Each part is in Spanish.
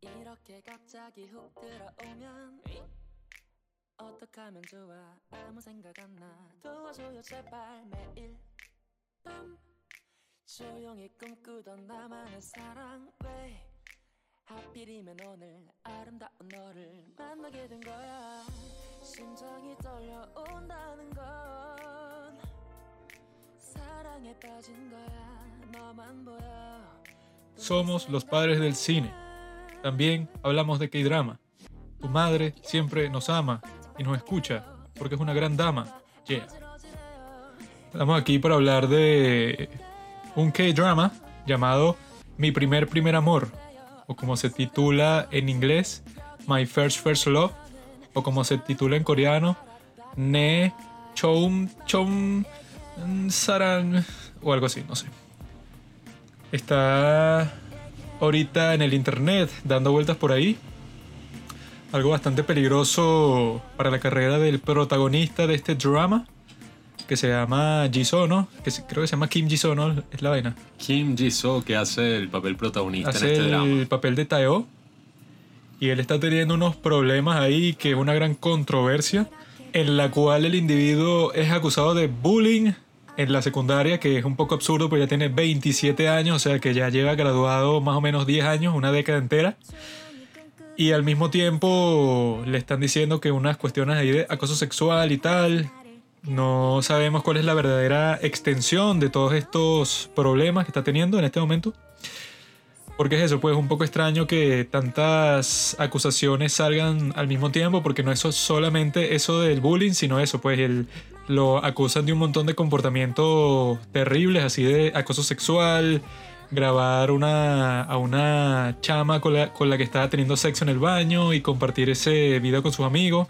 이렇게 갑자기 훅 들어오면 어떡하면 좋아? 아무 생각 안 나. 도와줘요 제발. 매일 밤 조용히 꿈꾸던 나만의 사랑. 왜 하필이면 오늘 아름다운 너를 만나게 된 거야? 심장이 떨려온다는 건 사랑에 빠진 거야. 너만 보여 Somos los padres del cine. También hablamos de K-drama. Tu madre siempre nos ama y nos escucha porque es una gran dama. Yeah. Estamos aquí para hablar de un K-drama llamado Mi primer primer amor, o como se titula en inglés, My First First Love, o como se titula en coreano, Ne Chom Chom Saran, o algo así, no sé. Está ahorita en el internet dando vueltas por ahí. Algo bastante peligroso para la carrera del protagonista de este drama, que se llama Jisono, que se- creo que se llama Kim Jisono, es la vaina. Kim Ji-soo, que hace el papel protagonista Hace en este el drama. papel de Taeo. Y él está teniendo unos problemas ahí, que es una gran controversia, en la cual el individuo es acusado de bullying en la secundaria, que es un poco absurdo, porque ya tiene 27 años, o sea que ya lleva graduado más o menos 10 años, una década entera. Y al mismo tiempo le están diciendo que unas cuestiones ahí de acoso sexual y tal. No sabemos cuál es la verdadera extensión de todos estos problemas que está teniendo en este momento. Porque es eso, pues un poco extraño que tantas acusaciones salgan al mismo tiempo, porque no es so- solamente eso del bullying, sino eso, pues el, lo acusan de un montón de comportamientos terribles, así de acoso sexual, grabar una, a una chama con la, con la que estaba teniendo sexo en el baño y compartir ese video con sus amigos.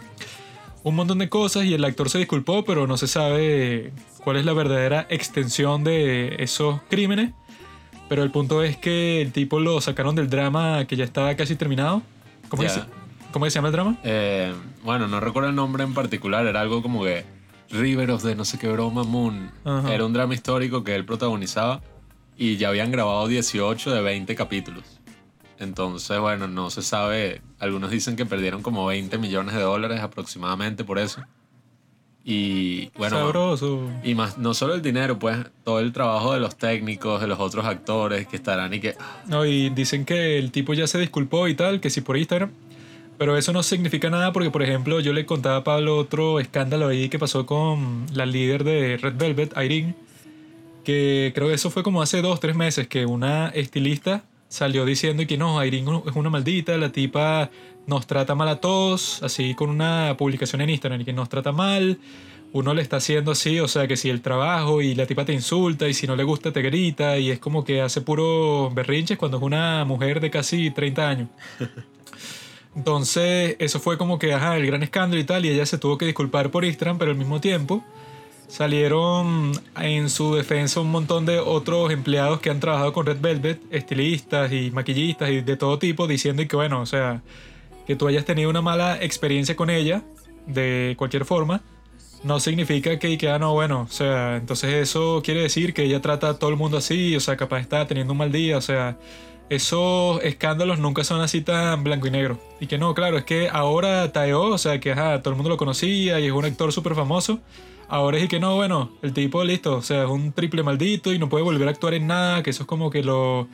Un montón de cosas y el actor se disculpó, pero no se sabe cuál es la verdadera extensión de esos crímenes. Pero el punto es que el tipo lo sacaron del drama que ya estaba casi terminado. ¿Cómo, que se, ¿cómo que se llama el drama? Eh, bueno, no recuerdo el nombre en particular, era algo como que River of the no sé qué broma Moon. Ajá. Era un drama histórico que él protagonizaba y ya habían grabado 18 de 20 capítulos. Entonces, bueno, no se sabe. Algunos dicen que perdieron como 20 millones de dólares aproximadamente por eso. Y bueno, Sabroso. y más, no solo el dinero, pues todo el trabajo de los técnicos, de los otros actores que estarán y que No, y dicen que el tipo ya se disculpó y tal, que sí por Instagram. Pero eso no significa nada porque, por ejemplo, yo le contaba a Pablo otro escándalo ahí que pasó con la líder de Red Velvet, Irene, que creo que eso fue como hace dos, tres meses, que una estilista salió diciendo que no, Irene es una maldita, la tipa nos trata mal a todos, así con una publicación en Instagram, que nos trata mal, uno le está haciendo así, o sea que si el trabajo y la tipa te insulta y si no le gusta te grita y es como que hace puro berrinches cuando es una mujer de casi 30 años. Entonces, eso fue como que, el gran escándalo y tal, y ella se tuvo que disculpar por Instagram, pero al mismo tiempo salieron en su defensa un montón de otros empleados que han trabajado con Red Velvet, estilistas y maquillistas y de todo tipo, diciendo que, bueno, o sea, que tú hayas tenido una mala experiencia con ella, de cualquier forma, no significa que, que, ah, no, bueno, o sea, entonces eso quiere decir que ella trata a todo el mundo así, o sea, capaz está teniendo un mal día, o sea, esos escándalos nunca son así tan blanco y negro. Y que no, claro, es que ahora Taeo, o sea, que ajá, todo el mundo lo conocía y es un actor súper famoso. Ahora es y que no, bueno, el tipo listo, o sea, es un triple maldito y no puede volver a actuar en nada, que eso es como que lo,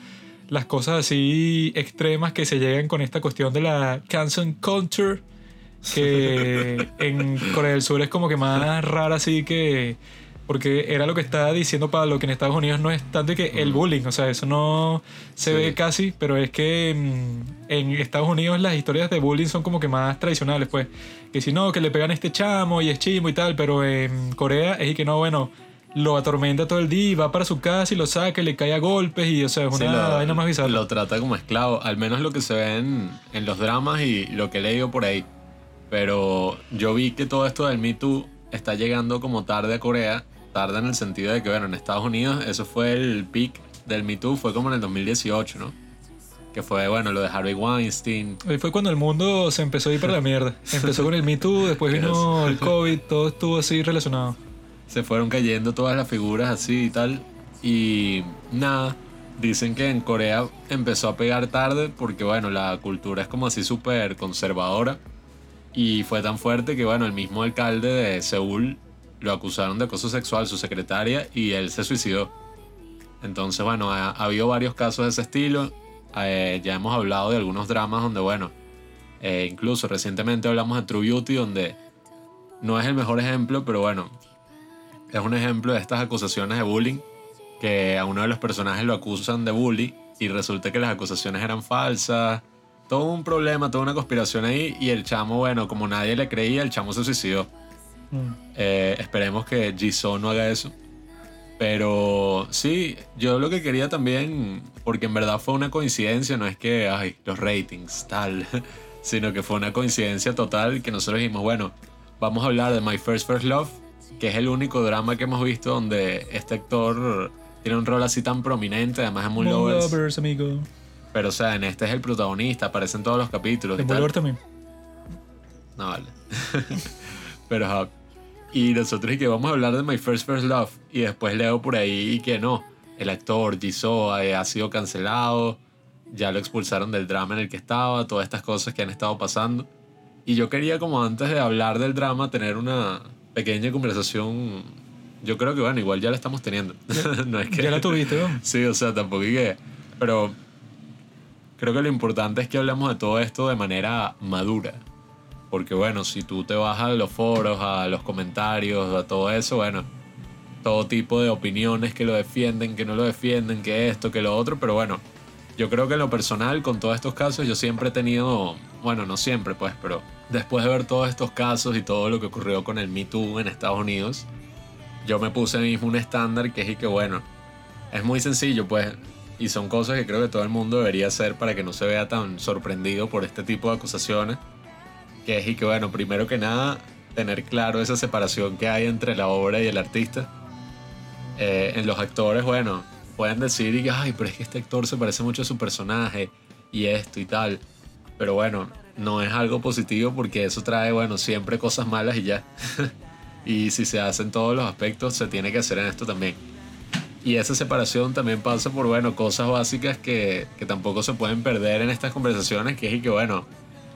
las cosas así extremas que se llegan con esta cuestión de la cancel culture, que en Corea del Sur es como que más rara así que... Porque era lo que estaba diciendo Pablo, que en Estados Unidos no es tanto que el bullying, o sea, eso no se Sí. ve casi, pero es que mm, en Estados Unidos las historias de bullying son como que más tradicionales, pues. Que si no, que le pegan a este chamo y es chimo y tal, pero en Corea es y que no, bueno, lo atormenta todo el día y va para su casa y lo saca y le cae a golpes y, o sea, es Sí, una vaina más bizarra. Lo trata como esclavo, al menos lo que se ve en, en los dramas y lo que he leído por ahí. Pero yo vi que todo esto del Me Too está llegando como tarde a Corea, tarde en el sentido de que, bueno, en Estados Unidos eso fue el peak del Me Too, fue como en el 2018, ¿no? Que fue, bueno, lo de Harvey Weinstein. Ahí fue cuando el mundo se empezó a ir para la mierda. Empezó con el Me Too, después vino el COVID, todo estuvo así relacionado. Se fueron cayendo todas las figuras así y tal. Y nada, dicen que en Corea empezó a pegar tarde porque, bueno, la cultura es como así súper conservadora. Y fue tan fuerte que, bueno, el mismo alcalde de Seúl lo acusaron de acoso sexual, su secretaria, y él se suicidó. Entonces, bueno, ha, ha habido varios casos de ese estilo. Eh, ya hemos hablado de algunos dramas donde, bueno, eh, incluso recientemente hablamos de True Beauty, donde no es el mejor ejemplo, pero bueno, es un ejemplo de estas acusaciones de bullying, que a uno de los personajes lo acusan de bullying y resulta que las acusaciones eran falsas. Todo un problema, toda una conspiración ahí y el chamo, bueno, como nadie le creía, el chamo se suicidó. Mm. Eh, esperemos que Jisoo no haga eso. Pero sí, yo lo que quería también, porque en verdad fue una coincidencia, no es que, ay, los ratings, tal, sino que fue una coincidencia total que nosotros dijimos, bueno, vamos a hablar de My First First Love, que es el único drama que hemos visto donde este actor tiene un rol así tan prominente, además es muy lovers. Lovers, amigo. Pero o sea, en este es el protagonista, aparece en todos los capítulos. Tal. Lovers también. No vale. Pero. Y nosotros y que vamos a hablar de My First First Love. Y después leo por ahí y que no. El actor Jisoo eh, ha sido cancelado. Ya lo expulsaron del drama en el que estaba. Todas estas cosas que han estado pasando. Y yo quería como antes de hablar del drama tener una pequeña conversación. Yo creo que bueno, igual ya la estamos teniendo. no es que... Ya la tuviste, ¿no? Sí, o sea, tampoco hay que... Pero creo que lo importante es que hablemos de todo esto de manera madura. Porque bueno, si tú te vas a los foros, a los comentarios, a todo eso, bueno, todo tipo de opiniones que lo defienden, que no lo defienden, que esto, que lo otro, pero bueno, yo creo que en lo personal, con todos estos casos, yo siempre he tenido, bueno, no siempre pues, pero después de ver todos estos casos y todo lo que ocurrió con el Me Too en Estados Unidos, yo me puse mismo un estándar que es y que bueno, es muy sencillo pues, y son cosas que creo que todo el mundo debería hacer para que no se vea tan sorprendido por este tipo de acusaciones, que es y que bueno, primero que nada, tener claro esa separación que hay entre la obra y el artista. Eh, en los actores, bueno, pueden decir y ay, pero es que este actor se parece mucho a su personaje y esto y tal. Pero bueno, no es algo positivo porque eso trae, bueno, siempre cosas malas y ya. y si se hace en todos los aspectos, se tiene que hacer en esto también. Y esa separación también pasa por, bueno, cosas básicas que, que tampoco se pueden perder en estas conversaciones, que es y que, bueno,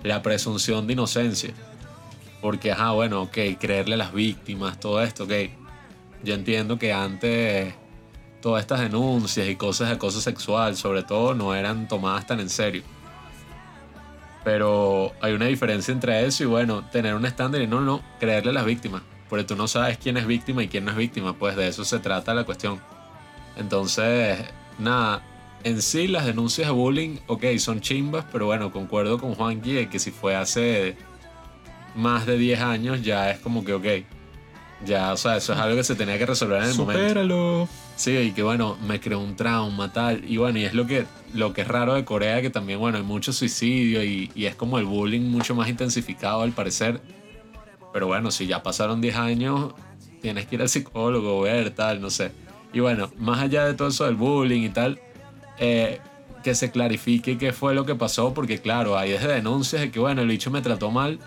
la presunción de inocencia. Porque, ajá, bueno, ok, creerle a las víctimas, todo esto, ok. Yo entiendo que antes todas estas denuncias y cosas de acoso sexual, sobre todo, no eran tomadas tan en serio. Pero hay una diferencia entre eso y, bueno, tener un estándar y no, no, creerle a las víctimas. Porque tú no sabes quién es víctima y quién no es víctima, pues de eso se trata la cuestión. Entonces, nada, en sí las denuncias de bullying, ok, son chimbas, pero bueno, concuerdo con Juanqui de que si fue hace más de 10 años, ya es como que, ok, ya, o sea, eso es algo que se tenía que resolver en el momento. Supéralo. Sí, y que bueno, me creó un trauma, tal. Y bueno, y es lo que, lo que es raro de Corea, que también, bueno, hay mucho suicidio y, y es como el bullying mucho más intensificado al parecer. Pero bueno, si ya pasaron 10 años, tienes que ir al psicólogo, ver, tal, no sé. Y bueno, más allá de todo eso del bullying y tal, eh, que se clarifique qué fue lo que pasó, porque claro, hay desde denuncias de que bueno, el bicho me trató mal,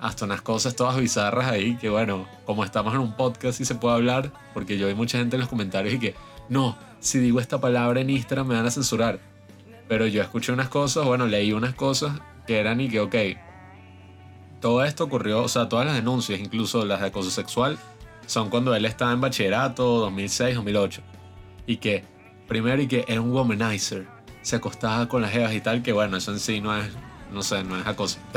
hasta unas cosas todas bizarras ahí, que bueno, como estamos en un podcast y se puede hablar, porque yo vi mucha gente en los comentarios y que, no, si digo esta palabra en Instagram me van a censurar. Pero yo escuché unas cosas, bueno, leí unas cosas que eran y que, ok, todo esto ocurrió, o sea, todas las denuncias, incluso las de acoso sexual, son cuando él estaba en bachillerato, 2006, 2008. Y que, primero, y que era un womanizer, se acostaba con las jevas y tal, que bueno, eso en sí no es, no sé, no es acoso.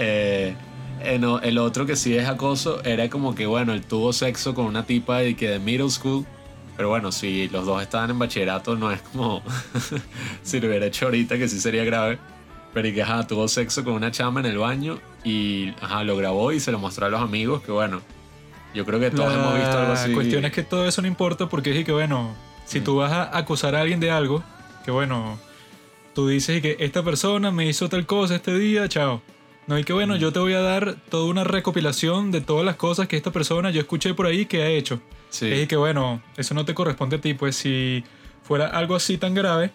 Eh, eh, no, el otro que sí es acoso era como que, bueno, él tuvo sexo con una tipa de, que de middle school. Pero bueno, si los dos estaban en bachillerato, no es como si lo hubiera hecho ahorita, que sí sería grave. Pero y que, ajá, tuvo sexo con una chama en el baño y, ajá, lo grabó y se lo mostró a los amigos, que bueno, yo creo que todos hemos visto algo así. La cuestión es que todo eso no importa porque es que, bueno, si tú vas a acusar a alguien de algo, que bueno, tú dices que esta persona me hizo tal cosa este día, chao. No, y que bueno, yo te voy a dar toda una recopilación de todas las cosas que esta persona yo escuché por ahí que ha hecho. Sí. Es que bueno, eso no te corresponde a ti, pues si fuera algo así tan grave,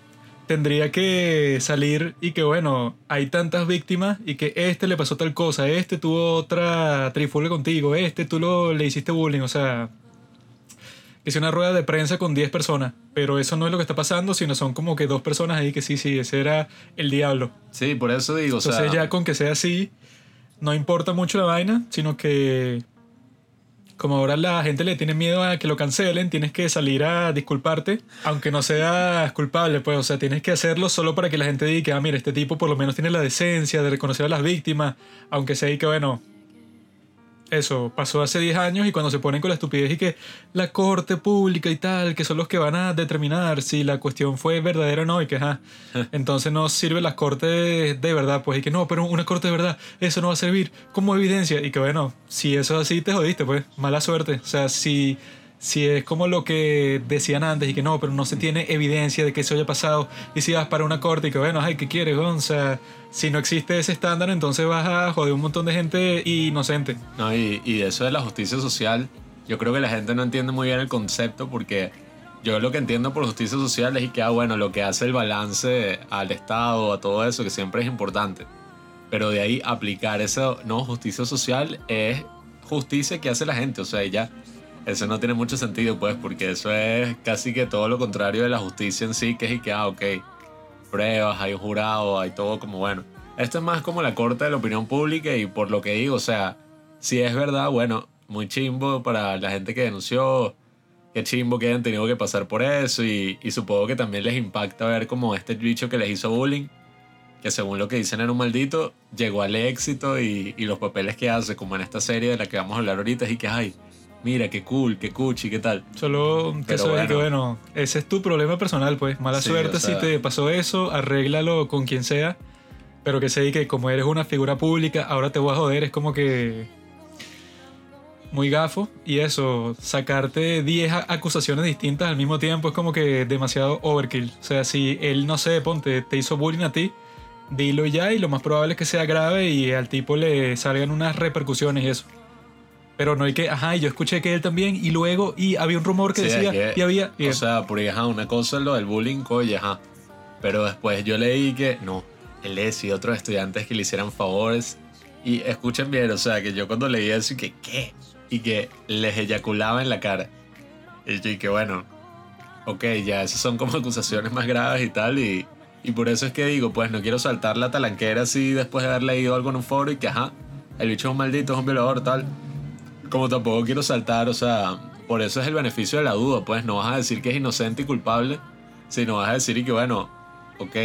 tendría que salir y que bueno, hay tantas víctimas y que este le pasó tal cosa, este tuvo otra trifulga contigo, este tú lo, le hiciste bullying, o sea, sea una rueda de prensa con 10 personas. Pero eso no es lo que está pasando, sino son como que dos personas ahí que sí, sí, ese era el diablo. Sí, por eso digo, o Entonces sea, ya con que sea así, no importa mucho la vaina, sino que como ahora la gente le tiene miedo a que lo cancelen, tienes que salir a disculparte, aunque no seas culpable, pues, o sea, tienes que hacerlo solo para que la gente diga ah, mira, este tipo por lo menos tiene la decencia de reconocer a las víctimas, aunque sea y que, bueno, eso pasó hace 10 años y cuando se ponen con la estupidez y que la corte pública y tal, que son los que van a determinar si la cuestión fue verdadera o no y que, ajá, entonces no sirve las cortes de verdad, pues, y que no, pero una corte de verdad, eso no va a servir como evidencia y que, bueno, si eso es así, te jodiste, pues, mala suerte. O sea, si, si es como lo que decían antes y que no, pero no se tiene evidencia de que eso haya pasado y si vas para una corte y que, bueno, ay, ¿qué quieres? O sea, si no existe ese estándar, entonces vas a joder un montón de gente inocente. No, y, y eso de la justicia social, yo creo que la gente no entiende muy bien el concepto porque yo lo que entiendo por justicia social es que, ah, bueno, lo que hace el balance al Estado, a todo eso, que siempre es importante. Pero de ahí aplicar eso, no, justicia social es justicia que hace la gente, o sea, ya eso no tiene mucho sentido, pues, porque eso es casi que todo lo contrario de la justicia en sí, que es que, ah, ok, pruebas, hay jurado, hay todo como bueno. Esto es más como la corte de la opinión pública y por lo que digo, o sea, si es verdad, bueno, muy chimbo para la gente que denunció, qué chimbo que hayan tenido que pasar por eso y, y supongo que también les impacta ver como este bicho que les hizo bullying, que según lo que dicen era un maldito, llegó al éxito y, y los papeles que hace, como en esta serie de la que vamos a hablar ahorita, y que, ay, mira, qué cool, qué cuchi, qué tal. Solo que eso es que, bueno. bueno, ese es tu problema personal, pues. Mala Sí, suerte o sea- si te pasó eso, arréglalo con quien sea. Pero que sé que como eres una figura pública, ahora te voy a joder, es como que. Muy gafo. Y eso, sacarte 10 a- acusaciones distintas al mismo tiempo es como que demasiado overkill. O sea, si él, no sé, ponte, te hizo bullying a ti, dilo ya y lo más probable es que sea grave y al tipo le salgan unas repercusiones y eso. Pero no hay que, ajá, y yo escuché que él también, y luego, y había un rumor que Sí, decía, es que- y había, y O sea, porque ajá, una cosa es lo del bullying, oye, ajá. Pero después yo leí que no, él es y otros estudiantes que le hicieran favores. Y escuchen bien, o sea, que yo cuando leí eso y que, ¿qué? Y que les eyaculaba en la cara. Y yo, y que bueno, ok, ya esas son como acusaciones más graves y tal. Y, y por eso es que digo, pues no quiero saltar la talanquera así después de haber leído algo en un foro y que, ajá, el bicho es un maldito, es un violador, tal como tampoco quiero saltar, o sea, por eso es el beneficio de la duda, pues no vas a decir que es inocente y culpable, sino vas a decir y que bueno, ok,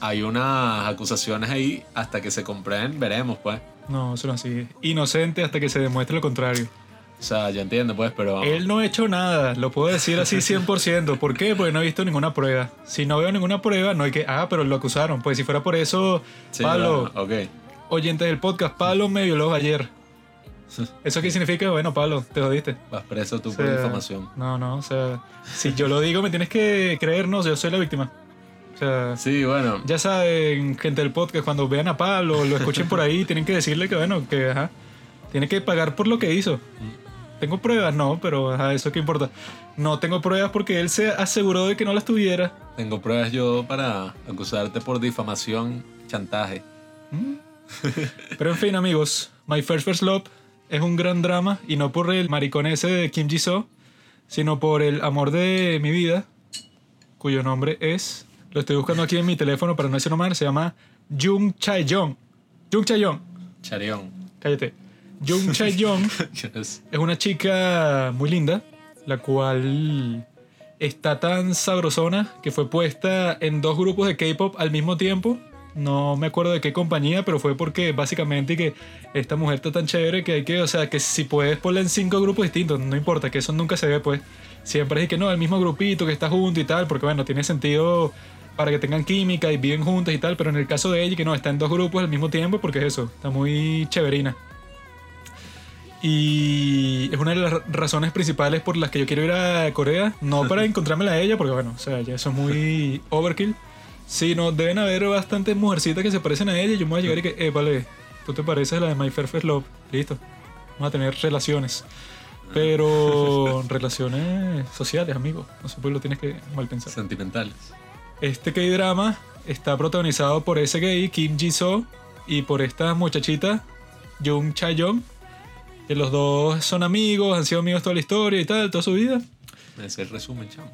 hay unas acusaciones ahí, hasta que se comprueben, veremos, pues. no, eso no es así. Inocente hasta que se demuestre lo contrario. O sea, yo entiendo, pues, pero... Él no ha hecho nada, lo puedo decir así 100%. ¿Por qué? Porque no he visto ninguna prueba. Si no veo ninguna prueba, no hay que, ah, pero lo acusaron. Pues si fuera por eso, Sí, Pablo, claro, ok. oyentes del podcast, Pablo me violó ayer. ¿Eso qué significa? Bueno, Pablo, te jodiste. Vas preso tú O por sea, difamación. No, no, o sea, si yo lo digo, me tienes que creer, no, yo soy la víctima. O sea, Sí, bueno, ya saben, gente del podcast, cuando vean a Pablo, lo escuchen por ahí, tienen que decirle que, bueno, que, ajá, tiene que pagar por lo que hizo. ¿Tengo pruebas? No, pero, ajá, eso qué importa. No tengo pruebas porque él se aseguró de que no las tuviera. tengo pruebas yo para acusarte por difamación, chantaje. Pero en fin, amigos, My First First Love es un gran drama y no por el maricón ese de Kim Ji-soo, sino por el amor de mi vida, cuyo nombre es, lo estoy buscando aquí en mi teléfono para no decir nomás, se llama Jung Chae-young. Jung Chae-young, Charión. cállate. Jung Chae-young Es- es una chica muy linda, la cual está tan sabrosona que fue puesta en dos grupos de K-pop al mismo tiempo. No me acuerdo de qué compañía, pero fue porque básicamente que esta mujer está tan chévere que hay que, o sea, que si puedes ponerla en cinco grupos distintos, no importa, que eso nunca se ve, pues. Siempre es que no, el mismo grupito que está junto y tal, porque bueno, tiene sentido para que tengan química y viven juntos y tal, pero en el caso de ella, que no, está en dos grupos al mismo tiempo, porque es eso, está muy chéverina. Y es una de las ra- razones principales por las que yo quiero ir a Corea. No para encontrármela a ella, porque bueno, o sea, ya eso es muy overkill. Sino deben haber bastantes mujercitas que se parecen a ella. y Yo me voy a llegar y que, eh, vale, tú te pareces a la de My Fair First Love. Listo. Vamos a tener relaciones. Pero relaciones sociales, amigo. No sé por qué lo tienes que mal pensar. Sentimentales. Este K-drama está protagonizado por ese gay, Kim Ji-soo, y por esta muchachita, Jung Chae-young, que los dos son amigos, han sido amigos toda la historia y tal, toda su vida. Ese es el resumen, chamo.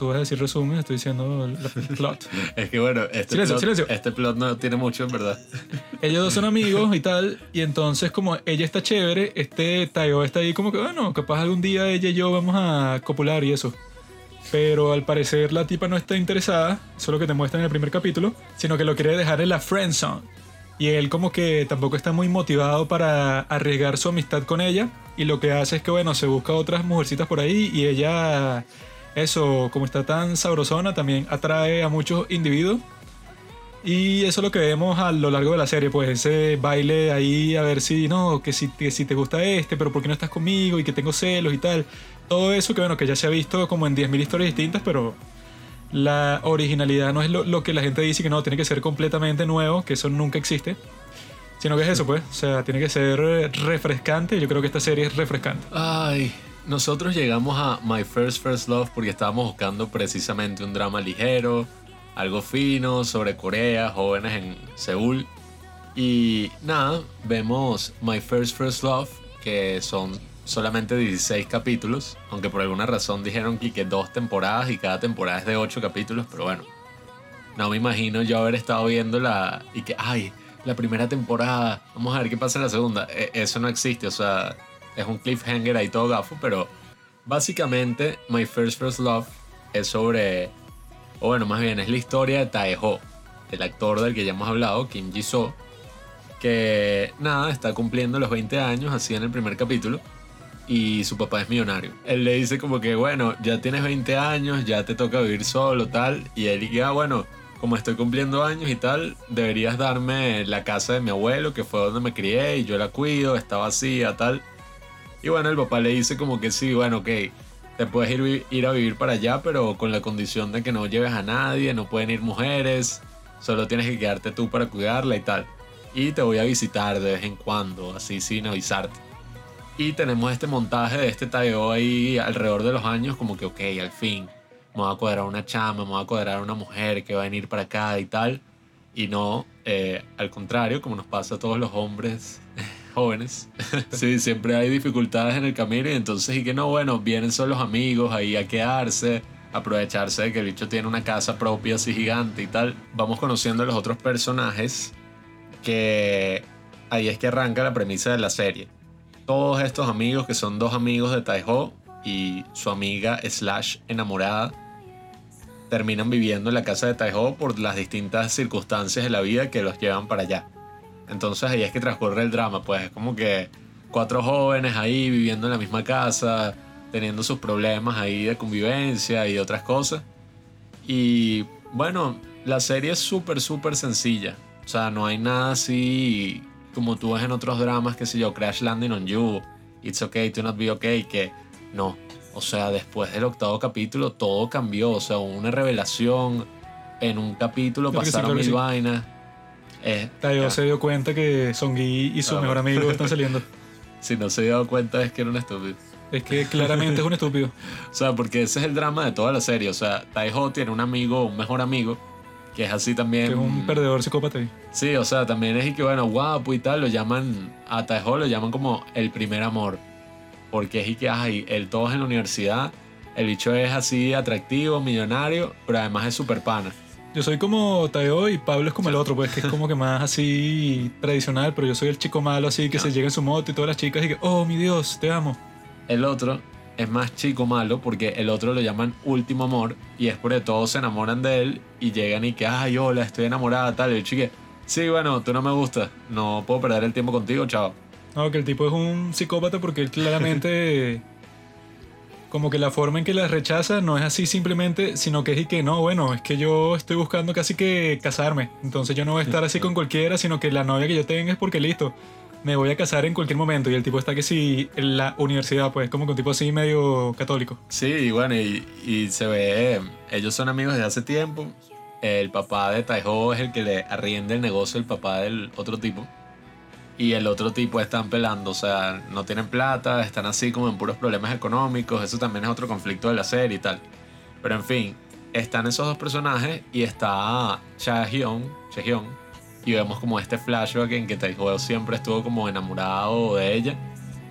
Tú vas a decir resumen, estoy diciendo el, plot. Es que bueno, este, Silencio, plot, silencio. este plot no tiene mucho, en verdad. Ellos dos son amigos y tal, y entonces como ella está chévere, este Tayo está ahí como que, bueno, capaz algún día ella y yo vamos a copular y eso. Pero al parecer la tipa no está interesada, eso es lo que te muestra en el primer capítulo, sino que lo quiere dejar en la friendzone. Y él como que tampoco está muy motivado para arriesgar su amistad con ella, y lo que hace es que, bueno, se busca otras mujercitas por ahí y ella, eso, como está tan sabrosona, también atrae a muchos individuos. Y eso es lo que vemos a lo largo de la serie, pues ese baile ahí a ver si no, que si, que si te gusta este, pero ¿por qué no estás conmigo? Y que tengo celos y tal. Todo eso que bueno, que ya se ha visto como en 10.000 historias distintas, pero la originalidad no es lo, lo que la gente dice que no, tiene que ser completamente nuevo, que eso nunca existe. Sino que es eso, pues. O sea, tiene que ser refrescante. Yo creo que esta serie es refrescante. Ay, nosotros llegamos a My First First Love porque estábamos buscando precisamente un drama ligero, algo fino sobre Corea, jóvenes en Seúl. Y nada, vemos My First First Love, que son solamente 16 capítulos, aunque por alguna razón dijeron que, que dos temporadas y cada temporada es de 8 capítulos, pero bueno, no me imagino yo haber estado viendo la y que, ay, la primera temporada, vamos a ver qué pasa en la segunda. E- Eso no existe, o sea, es un cliffhanger ahí todo gafo, pero básicamente My First First Love es sobre, o bueno, más bien es la historia de Taeho, el actor del que ya hemos hablado, Kim Ji-soo, que nada, está cumpliendo los 20 años, así en el primer capítulo, y su papá es millonario. Él le dice como que, bueno, ya tienes 20 años, ya te toca vivir solo, tal, y él dice, ah, bueno, como estoy cumpliendo años y tal, deberías darme la casa de mi abuelo, que fue donde me crié, y yo la cuido, está vacía, tal. Y bueno, el papá le dice como que sí, bueno, ok, te puedes ir, ir a vivir para allá, pero con la condición de que no lleves a nadie, no pueden ir mujeres, solo tienes que quedarte tú para cuidarla y tal. Y te voy a visitar de vez en cuando, así sin avisarte. Y tenemos este montaje de este Taeo ahí alrededor de los años, como que, ok, al fin, me voy a cuadrar una chama, me voy a cuadrar una mujer que va a venir para acá y tal. Y no, eh, al contrario, como nos pasa a todos los hombres jóvenes. sí, siempre hay dificultades en el camino y entonces, y que no, bueno, vienen solo los amigos ahí a quedarse, aprovecharse de que el bicho tiene una casa propia así gigante y tal. Vamos conociendo a los otros personajes que ahí es que arranca la premisa de la serie. Todos estos amigos que son dos amigos de Taeho y su amiga slash enamorada terminan viviendo en la casa de Taeho por las distintas circunstancias de la vida que los llevan para allá. Entonces ahí es que transcurre el drama, pues es como que cuatro jóvenes ahí viviendo en la misma casa, teniendo sus problemas ahí de convivencia y otras cosas. Y bueno, la serie es súper, súper sencilla. O sea, no hay nada así como tú ves en otros dramas, que sé yo, Crash Landing on You, It's Okay to Not Be Okay, que no. O sea, después del octavo capítulo todo cambió. O sea, hubo una revelación. En un capítulo sí, pasaron que mil sí. vainas. Eh, Tayo ya. se dio cuenta que Songi y su Ah, mejor bueno. amigo están saliendo. Si no se dio cuenta es que era un estúpido. Es que claramente es un estúpido. O sea, porque ese es el drama de toda la serie. O sea, Taiho tiene un amigo, un mejor amigo, que es así también. Que es un perdedor psicópata. Sí, o sea, también es y que bueno, guapo y tal, lo llaman, a Taeho lo llaman como el primer amor. Porque es y que, ay, él todos en la universidad, el bicho es así atractivo, millonario, pero además es super pana. Yo soy como Tayo y Pablo es como el otro, pues que es como que más así tradicional, pero yo soy el chico malo así que No. se llega en su moto y todas las chicas y que, oh mi Dios, te amo. El otro es más chico malo porque el otro lo llaman último amor y es porque todos se enamoran de él y llegan y que, ay, hola, estoy enamorada, tal. Y el chique, sí, bueno, tú no me gustas, no puedo perder el tiempo contigo, chao. No, que el tipo es un psicópata porque él claramente como que la forma en que la rechaza no es así simplemente, sino que es y que no, bueno, es que yo estoy buscando casi que casarme. Entonces yo no voy a estar así con cualquiera, sino que la novia que yo tenga es porque listo. Me voy a casar en cualquier momento y el tipo está que sí en la universidad, pues como que un tipo así medio católico. Sí, y bueno, y, y se ve, ellos son amigos desde hace tiempo. El papá de Taiho es el que le arrienda el negocio el papá del otro tipo. Y el otro tipo están pelando, o sea, no tienen plata, están así como en puros problemas económicos. Eso también es otro conflicto de la serie y tal. Pero en fin, están esos dos personajes y está Chaehyun, Chaehyun, y vemos como este flashback en que Taeho siempre estuvo como enamorado de ella,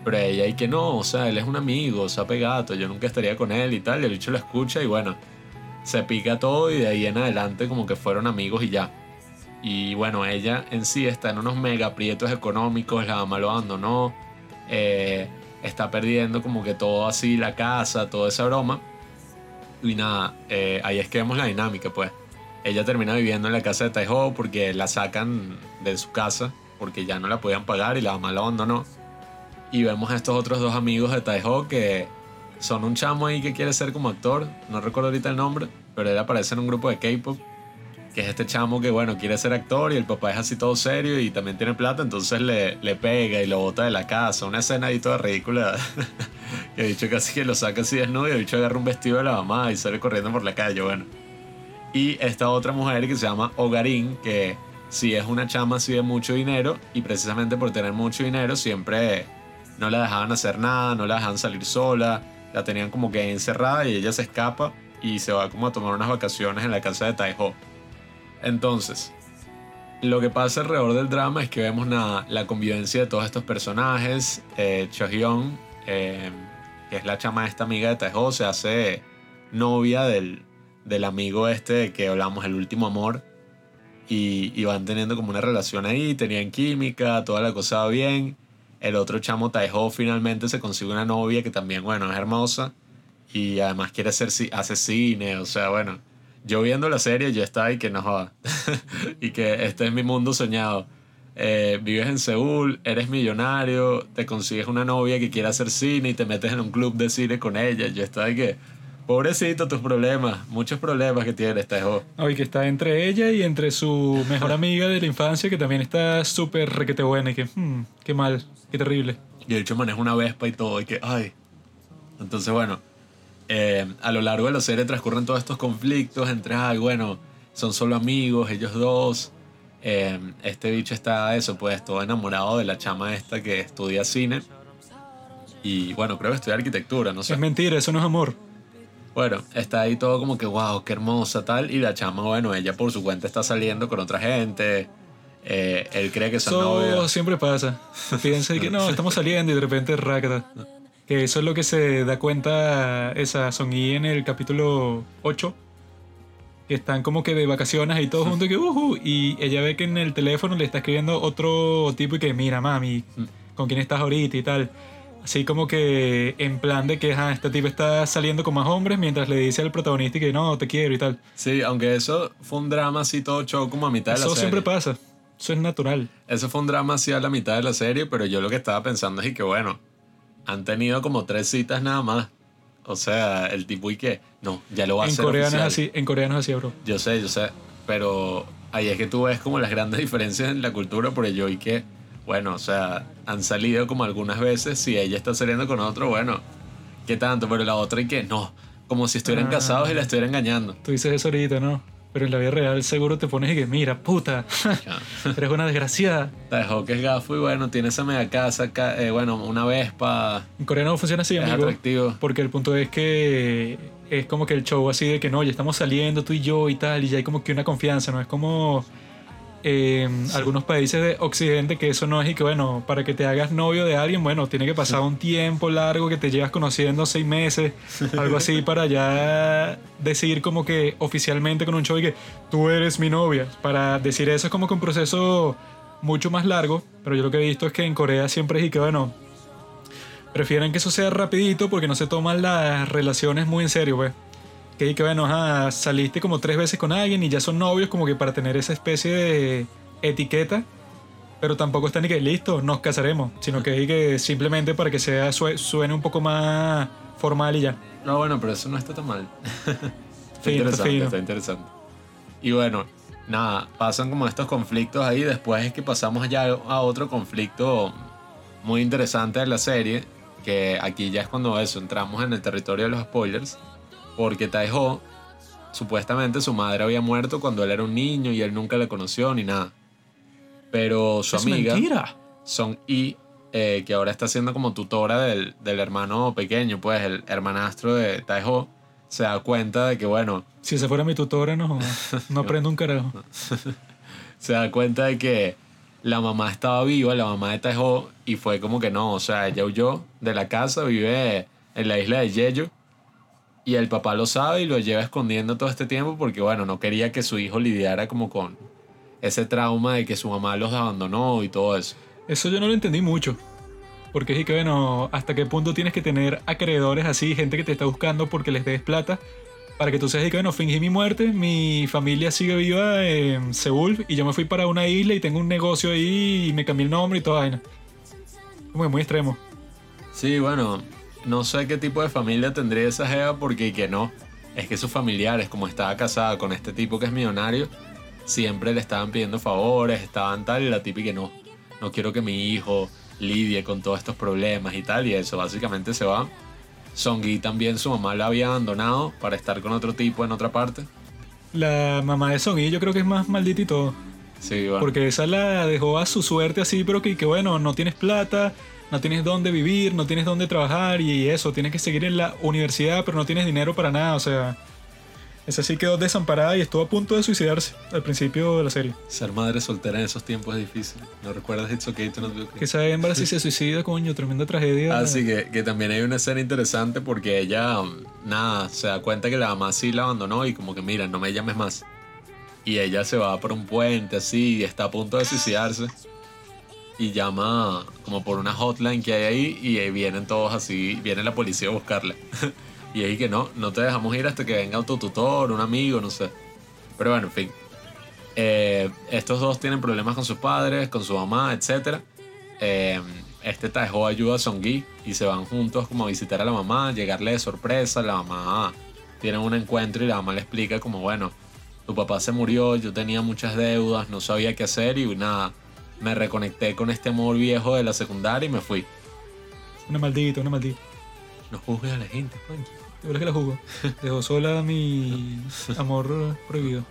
Pero ella y que no, o sea, él es un amigo, sape gato, yo nunca estaría con él y tal. Y el bicho lo escucha y bueno, se pica todo y de ahí en adelante como que fueron amigos y ya. Y bueno, ella en sí está en unos mega aprietos económicos, la mamá lo abandonó, eh, está perdiendo como que todo así, la casa, toda esa broma. Y nada, eh, ahí es que vemos la dinámica, pues. Ella termina viviendo en la casa de Taiho porque la sacan de su casa porque ya no la podían pagar y la mamá la abandonó. Y vemos a estos otros dos amigos de Taiho que son un chamo ahí que quiere ser como actor, no recuerdo ahorita el nombre, pero él aparece en un grupo de K-pop, que es este chamo que bueno, quiere ser actor y el papá es así todo serio y también tiene plata, entonces le, le pega y lo bota de la casa, una escena ahí toda ridícula, que el dicho casi que lo saca así desnudo y el bicho agarra un vestido de la mamá y sale corriendo por la calle, bueno. Y esta otra mujer que se llama Ogarín, que sí es una chama así de mucho dinero y precisamente por tener mucho dinero siempre no la dejaban hacer nada, no la dejaban salir sola, la tenían como que encerrada y ella se escapa y se va como a tomar unas vacaciones en la casa de Taiho. Entonces, lo que pasa alrededor del drama es que vemos la, convivencia de todos estos personajes. Eh, Chohyun, eh, que es la chama esta amiga de Taiho, se hace novia del, del amigo este que hablamos, el último amor. Y, van teniendo como una relación ahí, tenían química, toda la cosa va bien. El otro chamo Taiho finalmente se consigue una novia que también, bueno, es hermosa. Y además quiere hacer hace cine, o sea, bueno. Yo viendo la serie, yo estaba y que no joda. y que este es mi mundo soñado. Eh, vives en Seúl, eres millonario, te consigues una novia que quiere hacer cine y te metes en un club de cine con ella. Yo estaba y que Pobrecito tus problemas, muchos problemas que tiene esta hijo. Ay, que está entre ella y entre su mejor amiga de la infancia, que también está súper requete buena y que, hmm, qué mal, qué terrible. Y el hecho maneja una Vespa y todo, y que, ay. Entonces, bueno, eh, a lo largo de la serie transcurren todos estos conflictos entre, ay, bueno, son solo amigos, ellos dos. Eh, este bicho está, eso, pues, todo enamorado de la chama esta que estudia cine. Y bueno, creo que estudia arquitectura, no sé. Es mentira, eso no es amor. Bueno, está ahí todo como que, wow, qué hermosa tal. Y la chama, bueno, ella por su cuenta está saliendo con otra gente. Eh, él cree que son Eso novios. siempre pasa. Fíjense que no, estamos saliendo y de repente racata. Que eso es lo que se da cuenta esa Songi en el capítulo 8. Que están como que de vacaciones y todos juntos y que uhu, Y ella ve que en el teléfono le está escribiendo otro tipo y que mira, mami, ¿con quién estás ahorita y tal? Así como que en plan de que ah, este tipo está saliendo con más hombres mientras le dice al protagonista que no, te quiero y tal. Sí, aunque eso fue un drama así todo show como a mitad de la Eso serie. siempre pasa. Eso es natural. Eso fue un drama así a la mitad de la serie, pero yo lo que estaba pensando es que, bueno, han tenido como tres citas nada más. O sea, el tipo y que, no, ya lo va a En hacer coreano es así, en coreano es así, bro. Yo sé, yo sé, pero ahí es que tú ves como las grandes diferencias en la cultura, porque yo y que, bueno, o sea, han salido como algunas veces, si ella está saliendo con otro, bueno, ¿qué tanto? Pero la otra y que, no, como si estuvieran Ah. casados y la estuvieran engañando. Tú dices eso ahorita, ¿no? Pero en la vida real seguro te pones y que, mira, puta, eres una desgraciada. Dejó que es gafo y bueno, tiene esa mega casa, ca- eh, bueno, una Vespa, En coreano funciona así, es amigo. atractivo. Porque el punto es que es como que el show así de que no, ya estamos saliendo tú y yo y tal, y ya hay como que una confianza, ¿no? Es como eh, algunos países de Occidente que eso no es y que bueno, para que te hagas novio de alguien, bueno, tiene que pasar un tiempo largo que te llevas conociendo seis meses, algo así, para ya decir como que oficialmente con un show y que tú eres mi novia. Para decir eso es como que un proceso mucho más largo, pero yo lo que he visto es que en Corea siempre es y que bueno, prefieren que eso sea rapidito porque no se toman las relaciones muy en serio, pues. Que, que bueno, ajá, saliste como tres veces con alguien y ya son novios como que para tener esa especie de etiqueta, pero tampoco está ni que listo, nos casaremos, sino que, que simplemente para que sea sue- suene un poco más formal y ya. No, bueno, pero eso no está tan mal. está Fino, interesante, está interesante. Y bueno, nada, pasan como estos conflictos ahí. Después es que pasamos ya a otro conflicto muy interesante de la serie. Que aquí ya es cuando eso, entramos en el territorio de los spoilers. Porque Taeho, supuestamente su madre había muerto cuando él era un niño y él nunca la conoció ni nada. Pero su es amiga, mentira. Son Y, eh, que ahora está siendo como tutora del, del hermano pequeño, pues el hermanastro de Taeho, se da cuenta de que, bueno, Si esa fuera mi tutora, no, no aprendo un carajo. se da cuenta de que la mamá estaba viva, la mamá de Taeho, y fue como que no, o sea, ella huyó de la casa, vive en la isla de Jeju, y el papá lo sabe y lo lleva escondiendo todo este tiempo porque, bueno, no quería que su hijo lidiara como con ese trauma de que su mamá los abandonó y todo eso. Eso yo no lo entendí mucho. Porque es que, bueno, hasta qué punto tienes que tener acreedores así, gente que te está buscando porque les des plata, para que tú seas que, bueno, fingí mi muerte, mi familia sigue viva en Seúl y yo me fui para una isla y tengo un negocio ahí y me cambié el nombre y toda vaina. Como muy extremo. Sí, bueno, no sé qué tipo de familia tendría esa jeva porque que no. Es que sus familiares, como estaba casada con este tipo que es millonario, siempre le estaban pidiendo favores, estaban tal y la típica que no. No quiero que mi hijo lidie con todos estos problemas y tal y eso básicamente se va. Songi también su mamá la había abandonado para estar con otro tipo en otra parte. La mamá de Songi yo creo que es más maldita y todo. Sí, bueno. Porque esa la dejó a su suerte así, pero que, que bueno, no tienes plata, no tienes dónde vivir, no tienes dónde trabajar y eso, tienes que seguir en la universidad, pero no tienes dinero para nada, o sea, esa sí quedó desamparada y estuvo a punto de suicidarse al principio de la serie. Ser madre soltera en esos tiempos es difícil. ¿No recuerdas It's Okay to Not Be Okay? Que esa hembra sí se suicida, coño, tremenda tragedia. Así que, que también hay una escena interesante porque ella, nada, se da cuenta que la mamá sí la abandonó y como que, mira, no me llames más. Y ella se va por un puente así y está a punto de suicidarse. Y llama como por una hotline que hay ahí y ahí vienen todos así, viene la policía a buscarla. y ahí que no, no te dejamos ir hasta que venga tu tutor, un amigo, no sé. Pero bueno, en fin. Eh, estos dos tienen problemas con sus padres, con su mamá, etc. Eh, este Taeho ayuda a Songi y se van juntos como a visitar a la mamá, llegarle de sorpresa. La mamá tiene un encuentro y la mamá le explica como, bueno, tu papá se murió, yo tenía muchas deudas, no sabía qué hacer y nada, me reconecté con este amor viejo de la secundaria y me fui. Una maldita, una maldita. No juzgues a la gente, coño. ¿Tú crees que la jugó? Dejó sola mi amor prohibido.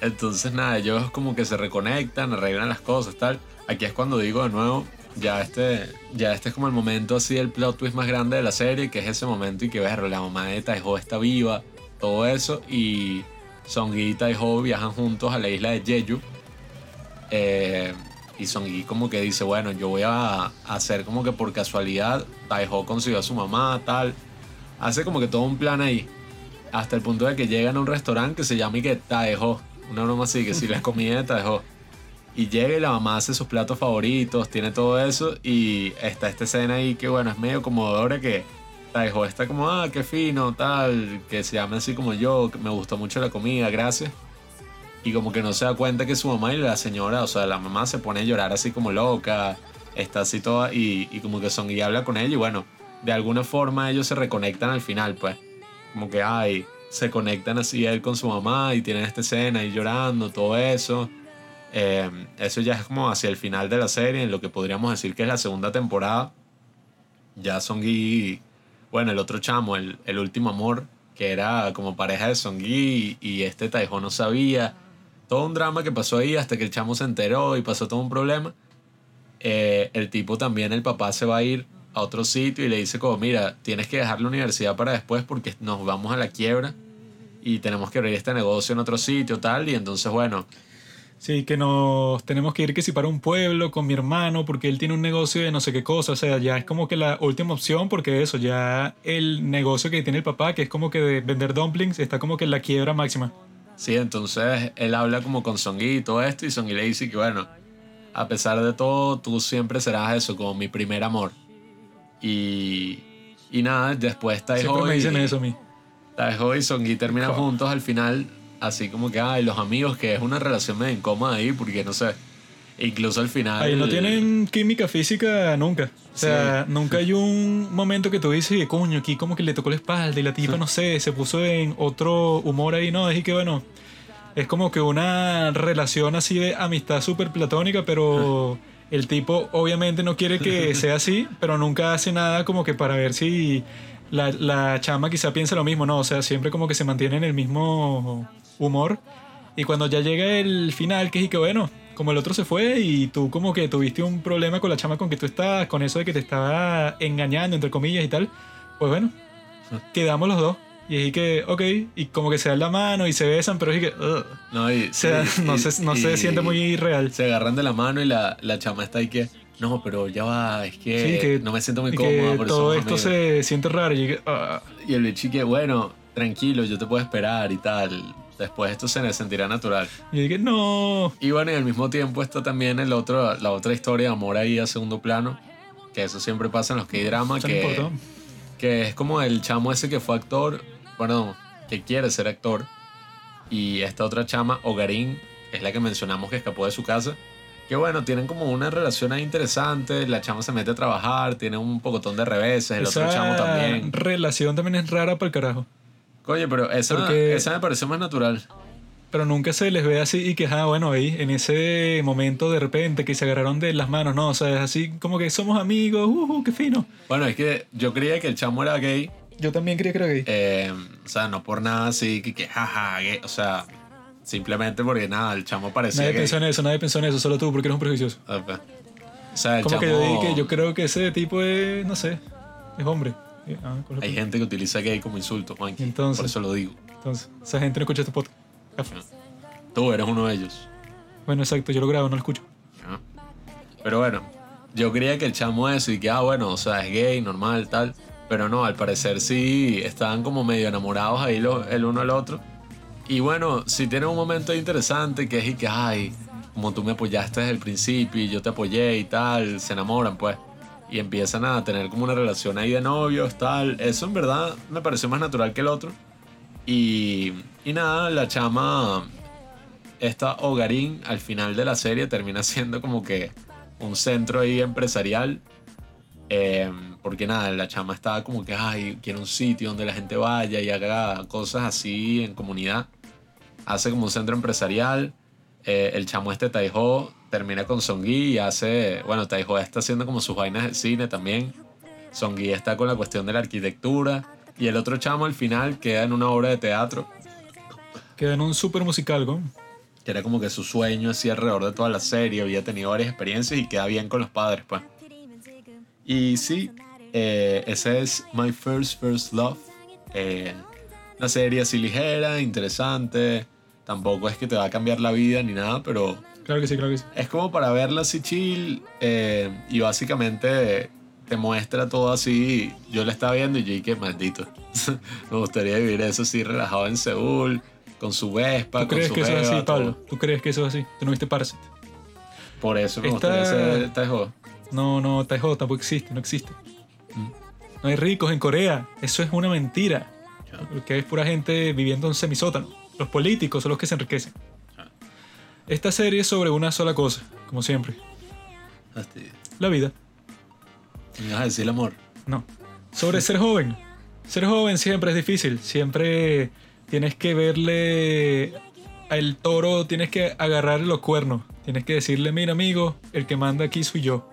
Entonces nada, ellos como que se reconectan, arreglan las cosas, tal. Aquí es cuando digo de nuevo, ya este, ya este es como el momento así, el plot twist más grande de la serie, que es ese momento y que ves, la mamá de Taeho está viva, todo eso, y Songi y Taeho viajan juntos a la isla de Jeju. Eh, y Songi como que dice, bueno, yo voy a hacer como que por casualidad, Taeho consiguió a su mamá, tal. Hace como que todo un plan ahí. Hasta el punto de que llegan a un restaurante que se llama y que Taeho. Una broma así, que si les comida de Taeho. Y llega y la mamá hace sus platos favoritos, tiene todo eso. Y está esta escena ahí que, bueno, es medio comodora que Taeho está como, ah, qué fino, tal. Que se llama así como yo, que me gustó mucho la comida, gracias. Y como que no se da cuenta que su mamá y la señora, o sea, la mamá se pone a llorar así como loca. Está así toda y, y como que son y habla con ella y bueno, de alguna forma ellos se reconectan al final, pues. Como que, ay, se conectan así él con su mamá y tienen esta escena y llorando, todo eso. Eh, eso ya es como hacia el final de la serie, en lo que podríamos decir que es la segunda temporada. Ya Songi, bueno, el otro chamo, el, el último amor, que era como pareja de Songi y, y este Taeho no sabía. Todo un drama que pasó ahí hasta que el chamo se enteró y pasó todo un problema. Eh, el tipo también, el papá se va a ir a otro sitio y le dice como, mira, tienes que dejar la universidad para después porque nos vamos a la quiebra y tenemos que abrir este negocio en otro sitio, tal, y entonces, bueno, Sí, que nos tenemos que ir que si para un pueblo con mi hermano porque él tiene un negocio de no sé qué cosa, o sea, ya es como que la última opción porque eso, ya el negocio que tiene el papá, que es como que de vender dumplings, está como que en la quiebra máxima. Sí, entonces él habla como con Songi y todo esto y Songi le dice que bueno, a pesar de todo, tú siempre serás eso, como mi primer amor. Y, y nada, después Siempre Taeho me y, dicen eso a mí. Y terminan juntos al final, así como que, ay, los amigos, que es una relación medio incómoda ahí, porque no sé, incluso al final... Ahí no tienen química física nunca. O sea, nunca hay un momento que tú dices, coño, aquí como que le tocó la espalda y la tipa, no sé, se puso en otro humor ahí, no, es que bueno, es como que una relación así de amistad súper platónica, pero el tipo obviamente no quiere que sea así, pero nunca hace nada como que para ver si la, la chama quizá piensa lo mismo, no, o sea, siempre como que se mantiene en el mismo humor. Y cuando ya llega el final, que es y que bueno, como el otro se fue y tú como que tuviste un problema con la chama con que tú estás, con eso de que te estaba engañando, entre comillas y tal, pues bueno, quedamos los dos. Y es que, ok, y como que se dan la mano y se besan, pero es que, ugh. No, y, sea, sí, no, y- se, no y- se siente muy real. Se agarran de la mano y la, la chama está ahí que. No, pero ya va, es que, Sí, que- no me siento muy y cómoda. por eso todo esto amigos". se siente raro y que, ah. Y el bicho y que, bueno, tranquilo, yo te puedo esperar y tal. Después esto se me sentirá natural. Y dije, no. Y bueno, y al mismo tiempo está también el otro, la otra historia de amor ahí a segundo plano. Que eso siempre pasa en los K-drama. Eso no Que, que es como el chamo ese que fue actor, bueno, que quiere ser actor. Y esta otra chama, Ogarín, es la que mencionamos que escapó de su casa. Que bueno, tienen como una relación ahí interesante. La chama se mete a trabajar, tiene un pocotón de reveses. El otro Esa chamo también. relación también es rara para el carajo. Oye, pero esa, Porque- esa me pareció más natural. Pero nunca se les ve así y que, ah, bueno, ahí, en ese momento de repente que se agarraron de las manos, no, o sea, es así como que somos amigos, uh, qué fino. Bueno, es que yo creía que el chamo era gay. Yo también creía que era gay. eh, o sea, no por nada así, que, que jaja, gay. O sea, simplemente porque nada, el chamo parecía nadie gay. pensó en eso, nadie pensó en eso, solo tú, porque eres un prejuicioso. Ah, pues. O sea, el Como chamo... que yo dije yo creo que ese tipo es, no sé, es hombre. Y, ah, con lo Hay que- gente que utiliza gay como insulto, Juanqui. Entonces. Por eso lo digo. Entonces, esa gente no escucha este podcast. Ah, Tú eres uno de ellos. Bueno, exacto, yo lo grabo, no lo escucho. ¿no? Pero bueno, yo creía que el chamo eso y que, ah, bueno, o sea, es gay, normal, tal. Pero no, al parecer sí estaban como medio enamorados ahí los- el uno al otro. Y bueno, si tienen un momento interesante que es y que, ay, como tú me apoyaste desde el principio y yo te apoyé y tal, se enamoran pues. Y empiezan a tener como una relación ahí de novios, tal. Eso en verdad me pareció más natural que el otro. Y, y nada, la chama, esta Hogarín, al final de la serie termina siendo como que un centro ahí empresarial. Eh, porque nada, la chama estaba como que, ay, quiero un sitio donde la gente vaya y haga cosas así en comunidad. Hace como un centro empresarial. Eh, el chamo este Taiho termina con Songui y hace, bueno, Taiho está haciendo como sus vainas de cine también. Songui está con la cuestión de la arquitectura. Y el otro chamo al final queda en una obra de teatro. Queda en un súper musical, ¿no? que era como que su sueño así alrededor de toda la serie, había tenido varias experiencias y queda bien con los padres, pues. Y sí, eh, ese es My First First Love. Eh, una serie así ligera, interesante. Tampoco es que te va a cambiar la vida ni nada, pero Claro que sí, claro que sí. es como para verla así chill eh, y básicamente te muestra todo así. Yo la estaba viendo y yo dije, maldito. Me gustaría vivir eso así relajado en Seúl, con su Vespa, ¿Tú con crees su que eso es así, todo. Pablo? ¿Tú crees que eso es así? ¿Tú no viste Parasite? Por eso me Esta- gustaría ser Taeho. No, no, Taeho tampoco existe, no existe. Mm. No hay ricos en Corea. Eso es una mentira. Porque es pura gente viviendo en semisótano. Los políticos son los que se enriquecen. Esta serie es sobre una sola cosa, como siempre. Hostia. La vida. Me ibas a decir el amor. No. Sobre ser joven. Ser joven siempre es difícil. Siempre tienes que verle al toro, tienes que agarrarle los cuernos. Tienes que decirle, mira amigo, el que manda aquí soy yo.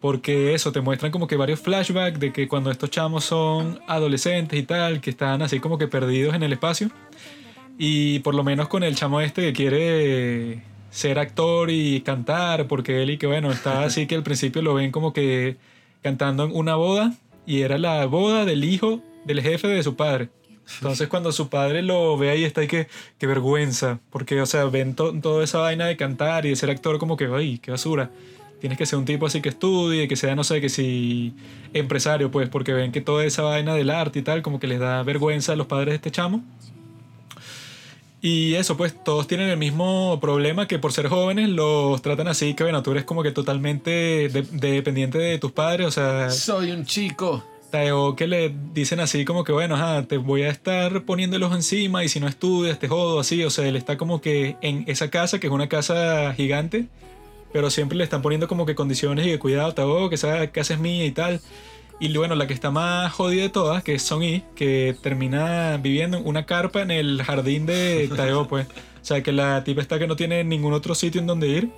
Porque eso, te muestran como que varios flashbacks de que cuando estos chamos son adolescentes y tal, que están así como que perdidos en el espacio. Y por lo menos con el chamo este que quiere ser actor y cantar, porque él y que bueno, está así que al principio lo ven como que cantando en una boda y era la boda del hijo del jefe de su padre. Entonces cuando su padre lo ve ahí está ahí que, qué vergüenza, porque o sea, ven to- toda esa vaina de cantar y de ser actor como que, ay, qué basura. Tienes que ser un tipo así que estudie, que sea, no sé, que si empresario, pues, porque ven que toda esa vaina del arte y tal, como que les da vergüenza a los padres de este chamo. Y eso, pues, todos tienen el mismo problema que por ser jóvenes los tratan así, que bueno, tú eres como que totalmente de- dependiente de tus padres, o sea, Soy un chico. o que le dicen así como que bueno, ajá, te voy a estar ojo encima y si no estudias te jodo así, o sea, él está como que en esa casa, que es una casa gigante, pero siempre le están poniendo como que condiciones y que cuidado, Tao, que esa casa es mía y tal. Y bueno, la que está más jodida de todas, que es Son Yi, que termina viviendo en una carpa en el jardín de Tao, pues. O sea, que la tipa está que no tiene ningún otro sitio en donde ir.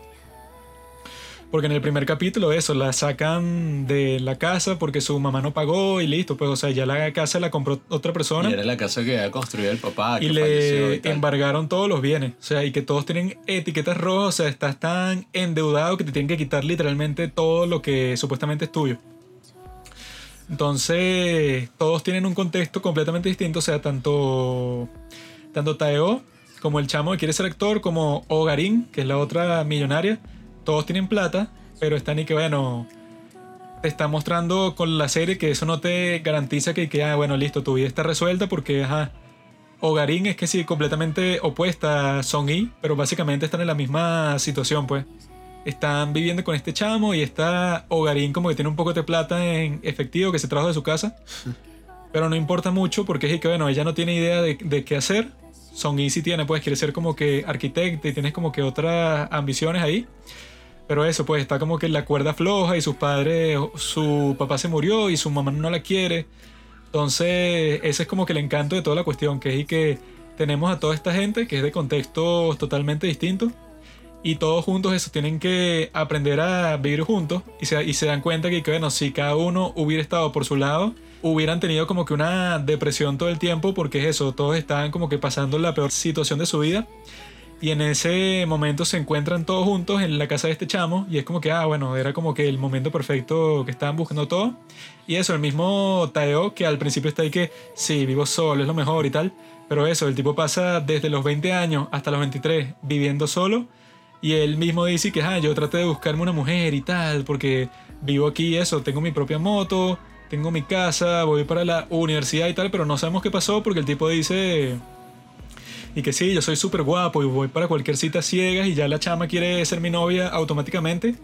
Porque en el primer capítulo eso, la sacan de la casa porque su mamá no pagó y listo, pues o sea, ya la casa la compró otra persona Y era la casa que había construido el papá. que le y tal. embargaron todos los bienes. O sea, y que todos tienen etiquetas rojas, o sea, estás tan endeudado que te tienen que quitar literalmente todo lo que supuestamente es tuyo. Entonces, todos tienen un contexto completamente distinto, o sea, tanto, tanto Taeo como el chamo que quiere ser actor, como Ogarín, que es la otra millonaria, todos tienen plata, pero están y que, bueno, te está mostrando con la serie que eso no te garantiza que, que ah, bueno, listo, tu vida está resuelta porque, ajá, es que sí, completamente opuesta a Song Yi, pero básicamente están en la misma situación, pues. Están viviendo con este chamo y está Ogarín como que tiene un poco de plata en efectivo que se trajo de su casa. Pero no importa mucho porque es que, bueno, ella no tiene idea de, qué hacer. Song Yi sí tiene, pues quiere ser como que arquitecta y tienes como que otras ambiciones ahí. Pero eso, pues está como que la cuerda floja y sus padres, su papá se murió y su mamá no la quiere. Entonces, ese es como que el encanto de toda la cuestión, que es y que tenemos a toda esta gente que es de contextos totalmente distintos y todos juntos eso tienen que aprender a vivir juntos y se, y se dan cuenta que, que, bueno, si cada uno hubiera estado por su lado, hubieran tenido como que una depresión todo el tiempo porque es eso, todos estaban como que pasando la peor situación de su vida y en ese momento se encuentran todos juntos en la casa de este chamo y es como que, ah, bueno, era como que el momento perfecto que estaban buscando todo. Y eso, el mismo Taeo que al principio está ahí que, sí, vivo solo, es lo mejor y tal. Pero eso, el tipo pasa desde los 20 años hasta los 23 viviendo solo. Y él mismo dice que, ah, yo traté de buscarme una mujer y tal, porque vivo aquí, eso, tengo mi propia moto, tengo mi casa, voy para la universidad y tal, pero no sabemos qué pasó porque el tipo dice y que sí, yo soy súper guapo y voy para cualquier cita ciegas y ya la chama quiere ser mi novia automáticamente.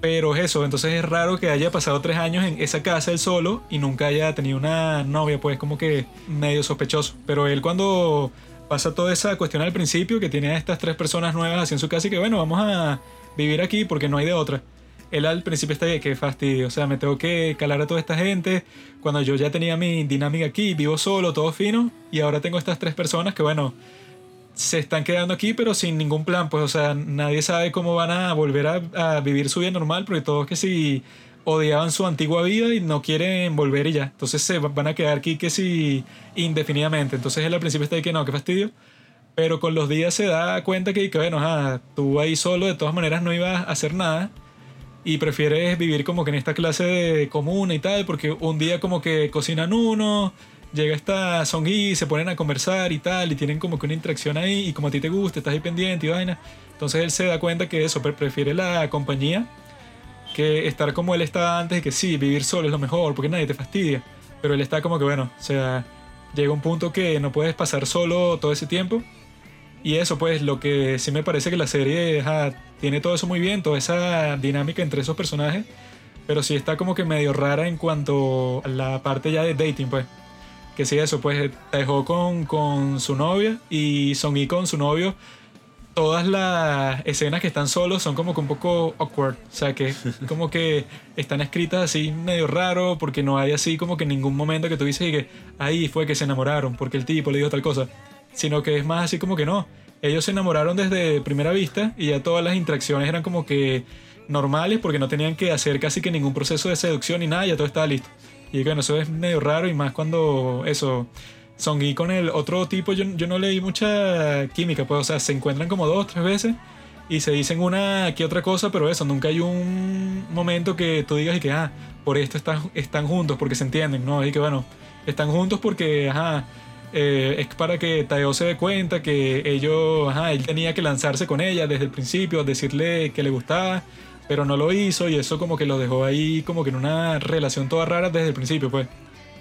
Pero es eso, entonces es raro que haya pasado tres años en esa casa él solo y nunca haya tenido una novia, pues como que medio sospechoso. Pero él cuando pasa toda esa cuestión al principio, que tiene a estas tres personas nuevas así en su casa y que bueno, vamos a vivir aquí porque no hay de otra él al principio está bien, qué fastidio, o sea, me tengo que calar a toda esta gente, cuando yo ya tenía mi dinámica aquí, vivo solo, todo fino, y ahora tengo estas tres personas que, bueno, se están quedando aquí, pero sin ningún plan, pues, o sea, nadie sabe cómo van a volver a, vivir su vida normal, porque todos que si odiaban su antigua vida y no quieren volver y ya, entonces se van a quedar aquí que si indefinidamente, entonces él al principio está ahí que no, qué fastidio. Pero con los días se da cuenta que, que bueno, ah, tú ahí solo de todas maneras no ibas a hacer nada y prefieres vivir como que en esta clase de comuna y tal, porque un día como que cocinan uno, llega esta Songi, se ponen a conversar y tal, y tienen como que una interacción ahí, y como a ti te gusta, estás ahí pendiente y vaina. Entonces él se da cuenta que eso, prefiere la compañía que estar como él estaba antes, y que sí, vivir solo es lo mejor, porque nadie te fastidia. Pero él está como que, bueno, o sea, llega un punto que no puedes pasar solo todo ese tiempo y eso, pues, lo que sí me parece que la serie tiene todo eso muy bien, toda esa dinámica entre esos personajes, pero sí está como que medio rara en cuanto a la parte ya de dating, pues. Que sí, eso, pues, dejó con, con su novia y Son y con su novio. Todas las escenas que están solos son como que un poco awkward. O sea, que como que están escritas así medio raro, porque no hay así como que ningún momento que tú dices que ahí fue que se enamoraron, porque el tipo le dijo tal cosa sino que es más así como que no. Ellos se enamoraron desde primera vista y ya todas las interacciones eran como que normales porque no tenían que hacer casi que ningún proceso de seducción ni nada, ya todo estaba listo. Y bueno, eso es medio raro y más cuando eso, Songi con el otro tipo, yo, yo no leí mucha química, pues, o sea, se encuentran como dos, tres veces y se dicen una que otra cosa, pero eso, nunca hay un momento que tú digas y que, ah, por esto están, están juntos, porque se entienden, ¿no? Y que bueno, están juntos porque, ajá, eh, es para que Taeo se dé cuenta que ellos, ajá, él tenía que lanzarse con ella desde el principio, decirle que le gustaba, pero no lo hizo y eso como que lo dejó ahí como que en una relación toda rara desde el principio, pues.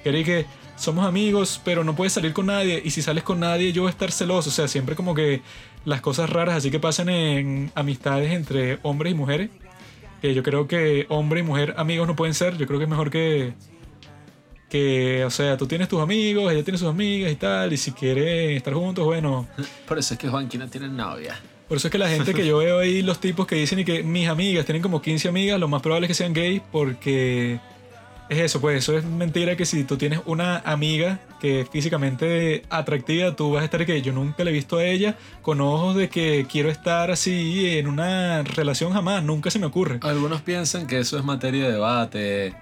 Quería que somos amigos, pero no puedes salir con nadie y si sales con nadie yo voy a estar celoso, o sea, siempre como que las cosas raras así que pasan en amistades entre hombres y mujeres, que yo creo que hombre y mujer amigos no pueden ser, yo creo que es mejor que que, o sea, tú tienes tus amigos, ella tiene sus amigas y tal, y si quieren estar juntos, bueno. Por eso es que Juanqui no tiene novia. Por eso es que la gente que yo veo ahí, los tipos que dicen y que mis amigas tienen como 15 amigas, lo más probable es que sean gays porque es eso, pues eso es mentira que si tú tienes una amiga que es físicamente atractiva, tú vas a estar que yo nunca le he visto a ella con ojos de que quiero estar así en una relación jamás, nunca se me ocurre. Algunos piensan que eso es materia de debate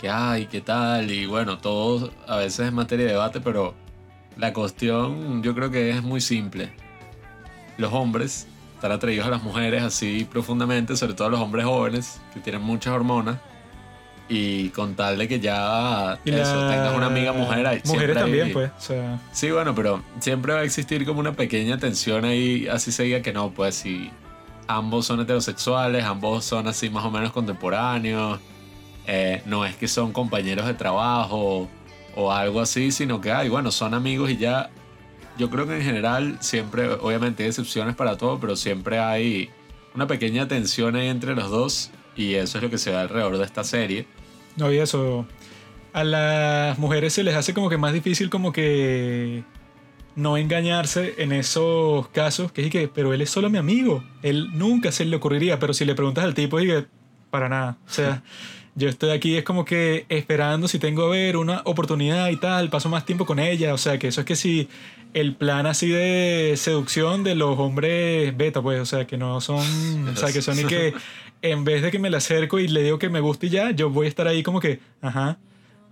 que hay, qué tal, y bueno, todo a veces es materia de debate, pero la cuestión yo creo que es muy simple. Los hombres están atraídos a las mujeres así profundamente, sobre todo a los hombres jóvenes que tienen muchas hormonas, y con tal de que ya Y eso, la- tengas una amiga mujer ahí. Mujeres hay- también, pues. O sea, Sí, bueno, pero siempre va a existir como una pequeña tensión ahí, así se diga que no, pues si ambos son heterosexuales, ambos son así más o menos contemporáneos, eh, no es que son compañeros de trabajo o algo así, sino que, ay, bueno, son amigos y ya, yo creo que en general siempre, obviamente hay excepciones para todo, pero siempre hay una pequeña tensión ahí entre los dos y eso es lo que se ve alrededor de esta serie. No, y eso. A las mujeres se les hace como que más difícil como que no engañarse en esos casos, que que, pero él es solo mi amigo, él nunca se le ocurriría, pero si le preguntas al tipo, que, para nada, o sea, yo estoy aquí es como que esperando si tengo a ver una oportunidad y tal, paso más tiempo con ella, o sea, que eso es que si el plan así de seducción de los hombres beta, pues, o sea, que no son, o sea, que son y que en vez de que me le acerco y le digo que me gusta y ya, yo voy a estar ahí como que, ajá,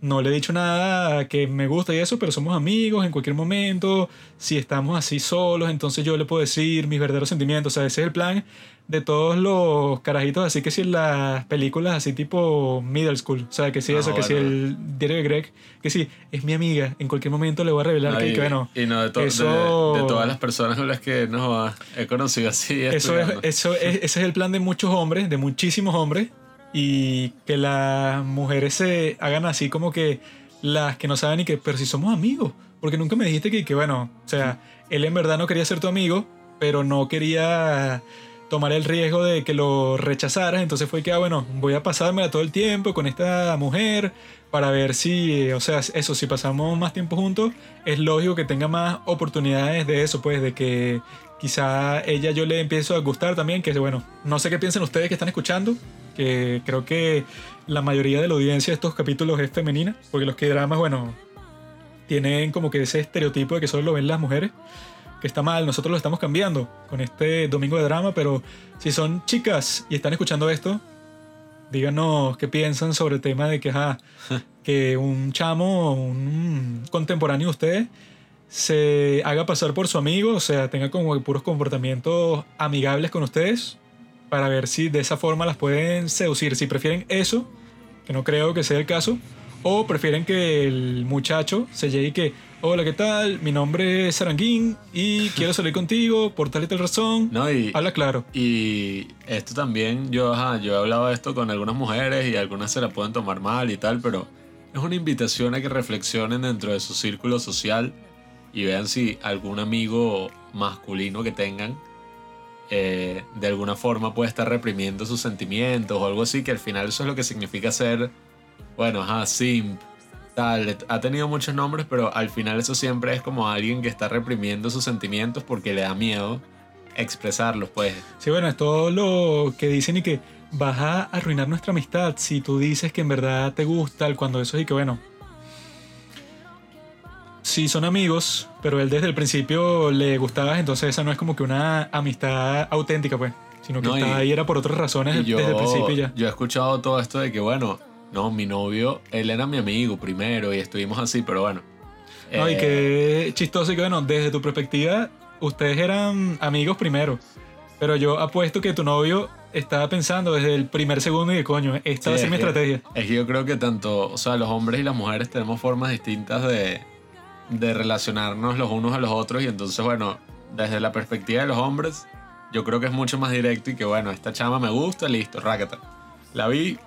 no le he dicho nada que me gusta y eso, pero somos amigos en cualquier momento. Si estamos así solos, entonces yo le puedo decir mis verdaderos sentimientos. O sea, ese es el plan de todos los carajitos. Así que si las películas así tipo middle school. O sea, que si Ah, eso, que si el diario de Greg, que si es mi amiga, en cualquier momento le voy a revelar No, que, y, que bueno. y no de, to- eso- de todas las personas con las que no, he conocido así. Eso es, eso es, ese es el plan de muchos hombres, de muchísimos hombres, y que las mujeres se hagan así como que las que no saben y que, pero si somos amigos, porque nunca me dijiste que, que bueno, o sea, él en verdad no quería ser tu amigo, pero no quería tomar el riesgo de que lo rechazaras, entonces fue que, ah, bueno, voy a pasármela todo el tiempo con esta mujer para ver si, o sea, eso, si pasamos más tiempo juntos, es lógico que tenga más oportunidades de eso, pues, de que quizá ella yo le empiezo a gustar también, que bueno, no sé qué piensan ustedes que están escuchando, que creo que la mayoría de la audiencia de estos capítulos es femenina, porque los que dramas, bueno, tienen como que ese estereotipo de que solo lo ven las mujeres, que está mal, nosotros lo estamos cambiando con este domingo de drama, pero si son chicas y están escuchando esto, díganos qué piensan sobre el tema de que, ajá, que un chamo, un contemporáneo de ustedes, se haga pasar por su amigo, o sea, tenga como puros comportamientos amigables con ustedes, para ver si de esa forma las pueden seducir. Si prefieren eso, que no creo que sea el caso, o prefieren que el muchacho se llegue y que, hola, ¿qué tal? Mi nombre es Saranguín y quiero salir contigo por tal y tal razón. No, y, Habla claro. y esto también, yo, ajá, yo he hablado de esto con algunas mujeres y algunas se la pueden tomar mal y tal, pero es una invitación a que reflexionen dentro de su círculo social y vean si algún amigo masculino que tengan eh, de alguna forma puede estar reprimiendo sus sentimientos o algo así, que al final eso es lo que significa ser, bueno, ajá, simp, tal, ha tenido muchos nombres, pero al final eso siempre es como alguien que está reprimiendo sus sentimientos porque le da miedo expresarlos, pues. Sí, bueno, es todo lo que dicen y que vas a arruinar nuestra amistad si tú dices que en verdad te gusta, cuando eso y que bueno. Si son amigos, pero él desde el principio le gustabas, entonces esa no es como que una amistad auténtica, pues. Sino que No, y- estaba ahí era por otras razones Y yo, desde el principio y ya. yo he escuchado todo esto de que, bueno, no, mi novio, él era mi amigo primero y estuvimos así, pero bueno. No, y Eh, que chistoso y que bueno, desde tu perspectiva, ustedes eran amigos primero. Pero yo apuesto que tu novio estaba pensando desde el primer segundo y de coño, esta va a sí, ser mi estrategia. Es que yo creo que tanto, o sea, los hombres y las mujeres tenemos formas distintas de, de relacionarnos los unos a los otros y entonces, bueno, desde la perspectiva de los hombres, yo creo que es mucho más directo y que, bueno, esta chama me gusta, listo, rácata. La vi,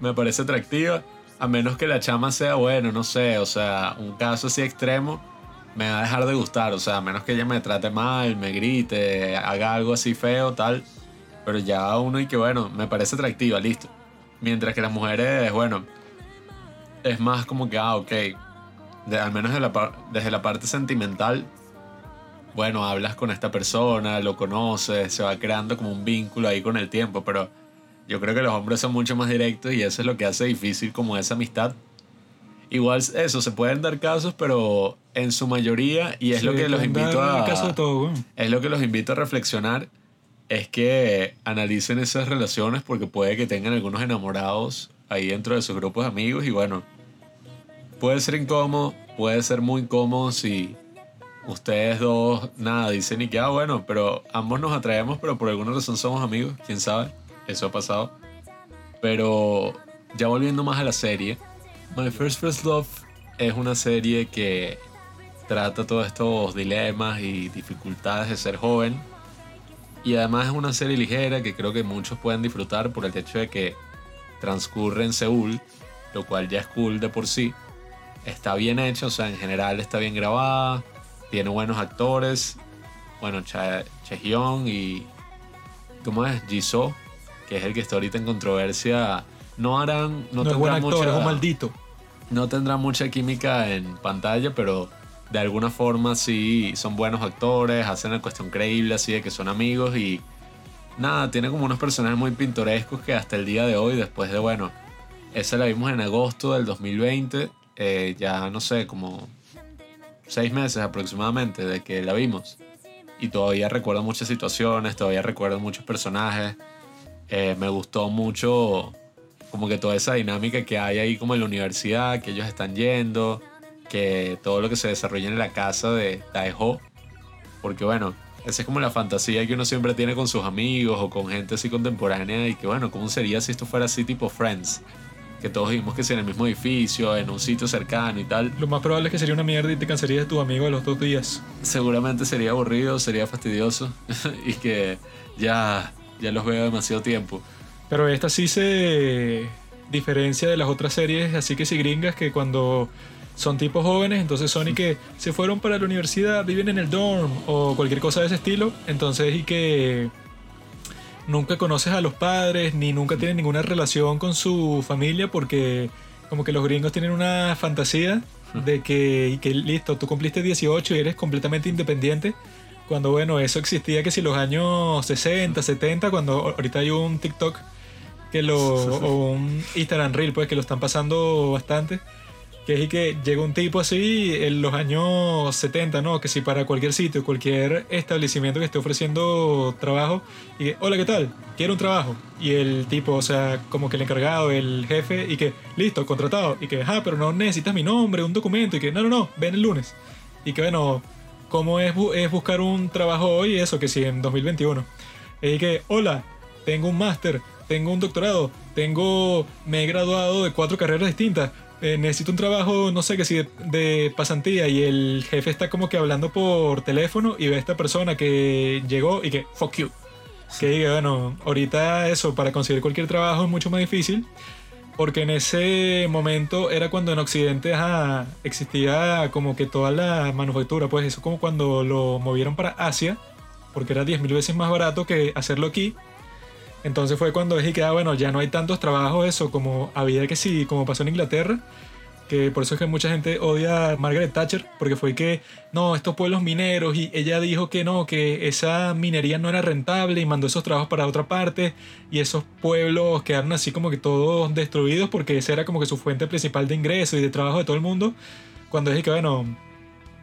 me parece atractiva, a menos que la chama sea, bueno, no sé, o sea, un caso así extremo, me va a dejar de gustar, o sea, a menos que ella me trate mal, me grite, haga algo así feo, tal, pero ya uno y que, bueno, me parece atractiva, listo. Mientras que las mujeres, bueno, es más como que, ah, ok, de- al menos de la desde la parte sentimental, bueno, hablas con esta persona, lo conoces, se va creando como un vínculo ahí con el tiempo, pero yo creo que los hombres son mucho más directos y eso es lo que hace difícil como esa amistad. Igual eso, se pueden dar casos, pero en su mayoría, y es Sí, lo que los invito a... caso de todo. Es lo que los invito a reflexionar, es que analicen esas relaciones porque puede que tengan algunos enamorados ahí dentro de sus grupos de amigos y bueno, puede ser incómodo, puede ser muy incómodo si ustedes dos nada dicen y que, ah, bueno, pero ambos nos atraemos, pero por alguna razón somos amigos, quién sabe, eso ha pasado. Pero ya volviendo más a la serie, My First First Love es una serie que trata todos estos dilemas y dificultades de ser joven. Y además es una serie ligera que creo que muchos pueden disfrutar por el hecho de que transcurre en Seúl, lo cual ya es cool de por sí. Está bien hecho, o sea, en general está bien grabada, tiene buenos actores. Bueno, Chehyun y. ¿Cómo es? Jisoo, que es el que está ahorita en controversia. No harán. No, No, es buen tendrán actor, mucha- es un maldito. no tendrá mucha química en pantalla, pero de alguna forma sí son buenos actores, hacen la cuestión creíble así de que son amigos y nada, tiene como unos personajes muy pintorescos que hasta el día de hoy, después de, bueno, esa la vimos en agosto del 2020, eh, ya no sé, como seis meses aproximadamente de que la vimos. Y todavía recuerdo muchas situaciones, todavía recuerdo muchos personajes. Eh, me gustó mucho como que toda esa dinámica que hay ahí como en la universidad, que ellos están yendo, que todo lo que se desarrolla en la casa de Taeho. Porque bueno, esa es como la fantasía que uno siempre tiene con sus amigos o con gente así contemporánea y que bueno, ¿cómo sería si esto fuera así tipo Friends? Que todos vivimos que sea en el mismo edificio, en un sitio cercano y tal. Lo más probable es que sería una mierda y te cansarías de tu amigo a los dos días. Seguramente sería aburrido, sería fastidioso y que ya, ya los veo demasiado tiempo. Pero esta sí se diferencia de las otras series, así que sí gringas, que cuando son tipos jóvenes, entonces son y que se fueron para la universidad, viven en el dorm o cualquier cosa de ese estilo, entonces y que nunca conoces a los padres ni nunca tienen ninguna relación con su familia porque como que los gringos tienen una fantasía de que, y que listo, tú cumpliste 18 y eres completamente independiente. Cuando bueno, eso existía que si los años 60, 70, cuando ahorita hay un TikTok que lo o un Instagram Reel pues que lo están pasando bastante que es que llega un tipo así en los años 70, ¿no? Que si para cualquier sitio, cualquier establecimiento que esté ofreciendo trabajo, y que, hola, ¿qué tal? Quiero un trabajo. Y el tipo, o sea, como que el encargado, el jefe, y que, listo, contratado. Y que, ah, pero no necesitas mi nombre, un documento. Y que, no, no, no, ven el lunes. Y que, bueno, ¿cómo es, es buscar un trabajo hoy? Eso, que si en 2021. Y que, hola, tengo un máster, tengo un doctorado, tengo, me he graduado de cuatro carreras distintas. Eh, necesito un trabajo, no sé qué si de, pasantía y el jefe está como que hablando por teléfono y ve a esta persona que llegó y que fuck you. Que diga, bueno, ahorita eso, para conseguir cualquier trabajo es mucho más difícil. Porque en ese momento era cuando en Occidente ajá, existía como que toda la manufactura, pues eso como cuando lo movieron para Asia, porque era 10.000 veces más barato que hacerlo aquí. Entonces fue cuando dije que, ah, bueno, ya no hay tantos trabajos, eso, como había que sí, como pasó en Inglaterra, que por eso es que mucha gente odia a Margaret Thatcher, porque fue que, no, estos pueblos mineros, y ella dijo que no, que esa minería no era rentable y mandó esos trabajos para otra parte, y esos pueblos quedaron así como que todos destruidos, porque esa era como que su fuente principal de ingreso y de trabajo de todo el mundo, cuando dije que, bueno,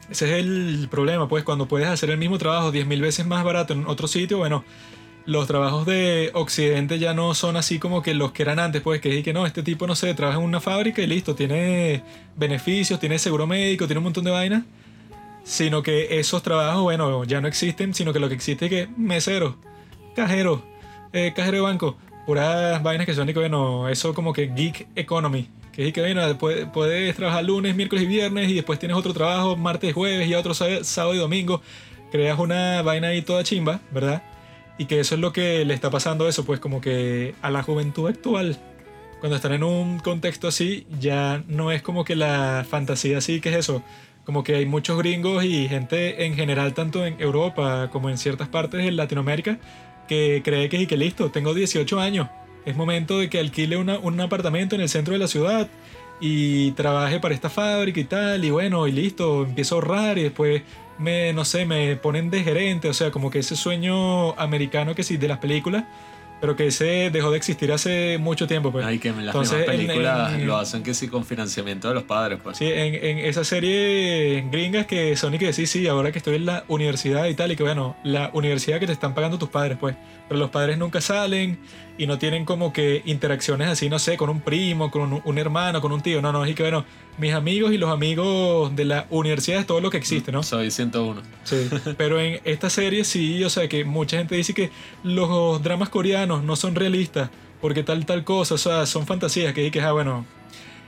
ese es el problema, pues cuando puedes hacer el mismo trabajo 10.000 veces más barato en otro sitio, bueno, los trabajos de Occidente ya no son así como que los que eran antes, pues que dije que no, este tipo no sé, trabaja en una fábrica y listo, tiene beneficios, tiene seguro médico, tiene un montón de vainas, sino que esos trabajos, bueno, ya no existen, sino que lo que existe es que mesero, cajero, eh, cajero de banco, puras vainas que son y que bueno, eso como que geek economy, que es que bueno, puedes, puedes trabajar lunes, miércoles y viernes y después tienes otro trabajo martes, jueves y otro sábado y domingo, creas una vaina ahí toda chimba, ¿verdad? Y que eso es lo que le está pasando eso, pues como que a la juventud actual, cuando están en un contexto así, ya no es como que la fantasía así, que es eso, como que hay muchos gringos y gente en general, tanto en Europa como en ciertas partes de Latinoamérica, que cree que, y que listo, tengo 18 años, es momento de que alquile una- un apartamento en el centro de la ciudad y trabaje para esta fábrica y tal, y bueno, y listo, empiezo a ahorrar y después me, no sé, me ponen de gerente, o sea, como que ese sueño americano que sí, de las películas, pero que ese dejó de existir hace mucho tiempo, pues. Ay, que en las Entonces, mismas en- películas en- lo hacen que sí con financiamiento de los padres, pues. Sí, en, en esa serie gringas que son y que sí, sí, ahora que estoy en la universidad y tal, y que bueno, la universidad que te están pagando tus padres, pues, pero los padres nunca salen y no tienen como que interacciones así, no sé, con un primo, con un, un hermano, con un tío, no, no, y que bueno, mis amigos y los amigos de la universidad es todo lo que existe, ¿no? Soy 101. Sí, pero en esta serie sí, o sea que mucha gente dice que los dramas coreanos no son realistas porque tal, tal cosa, o sea, son fantasías que, que ah, bueno,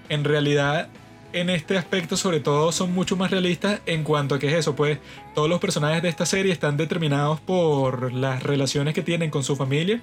en realidad en este aspecto sobre todo son mucho más realistas en cuanto a que es eso, pues todos los personajes de esta serie están determinados por las relaciones que tienen con su familia,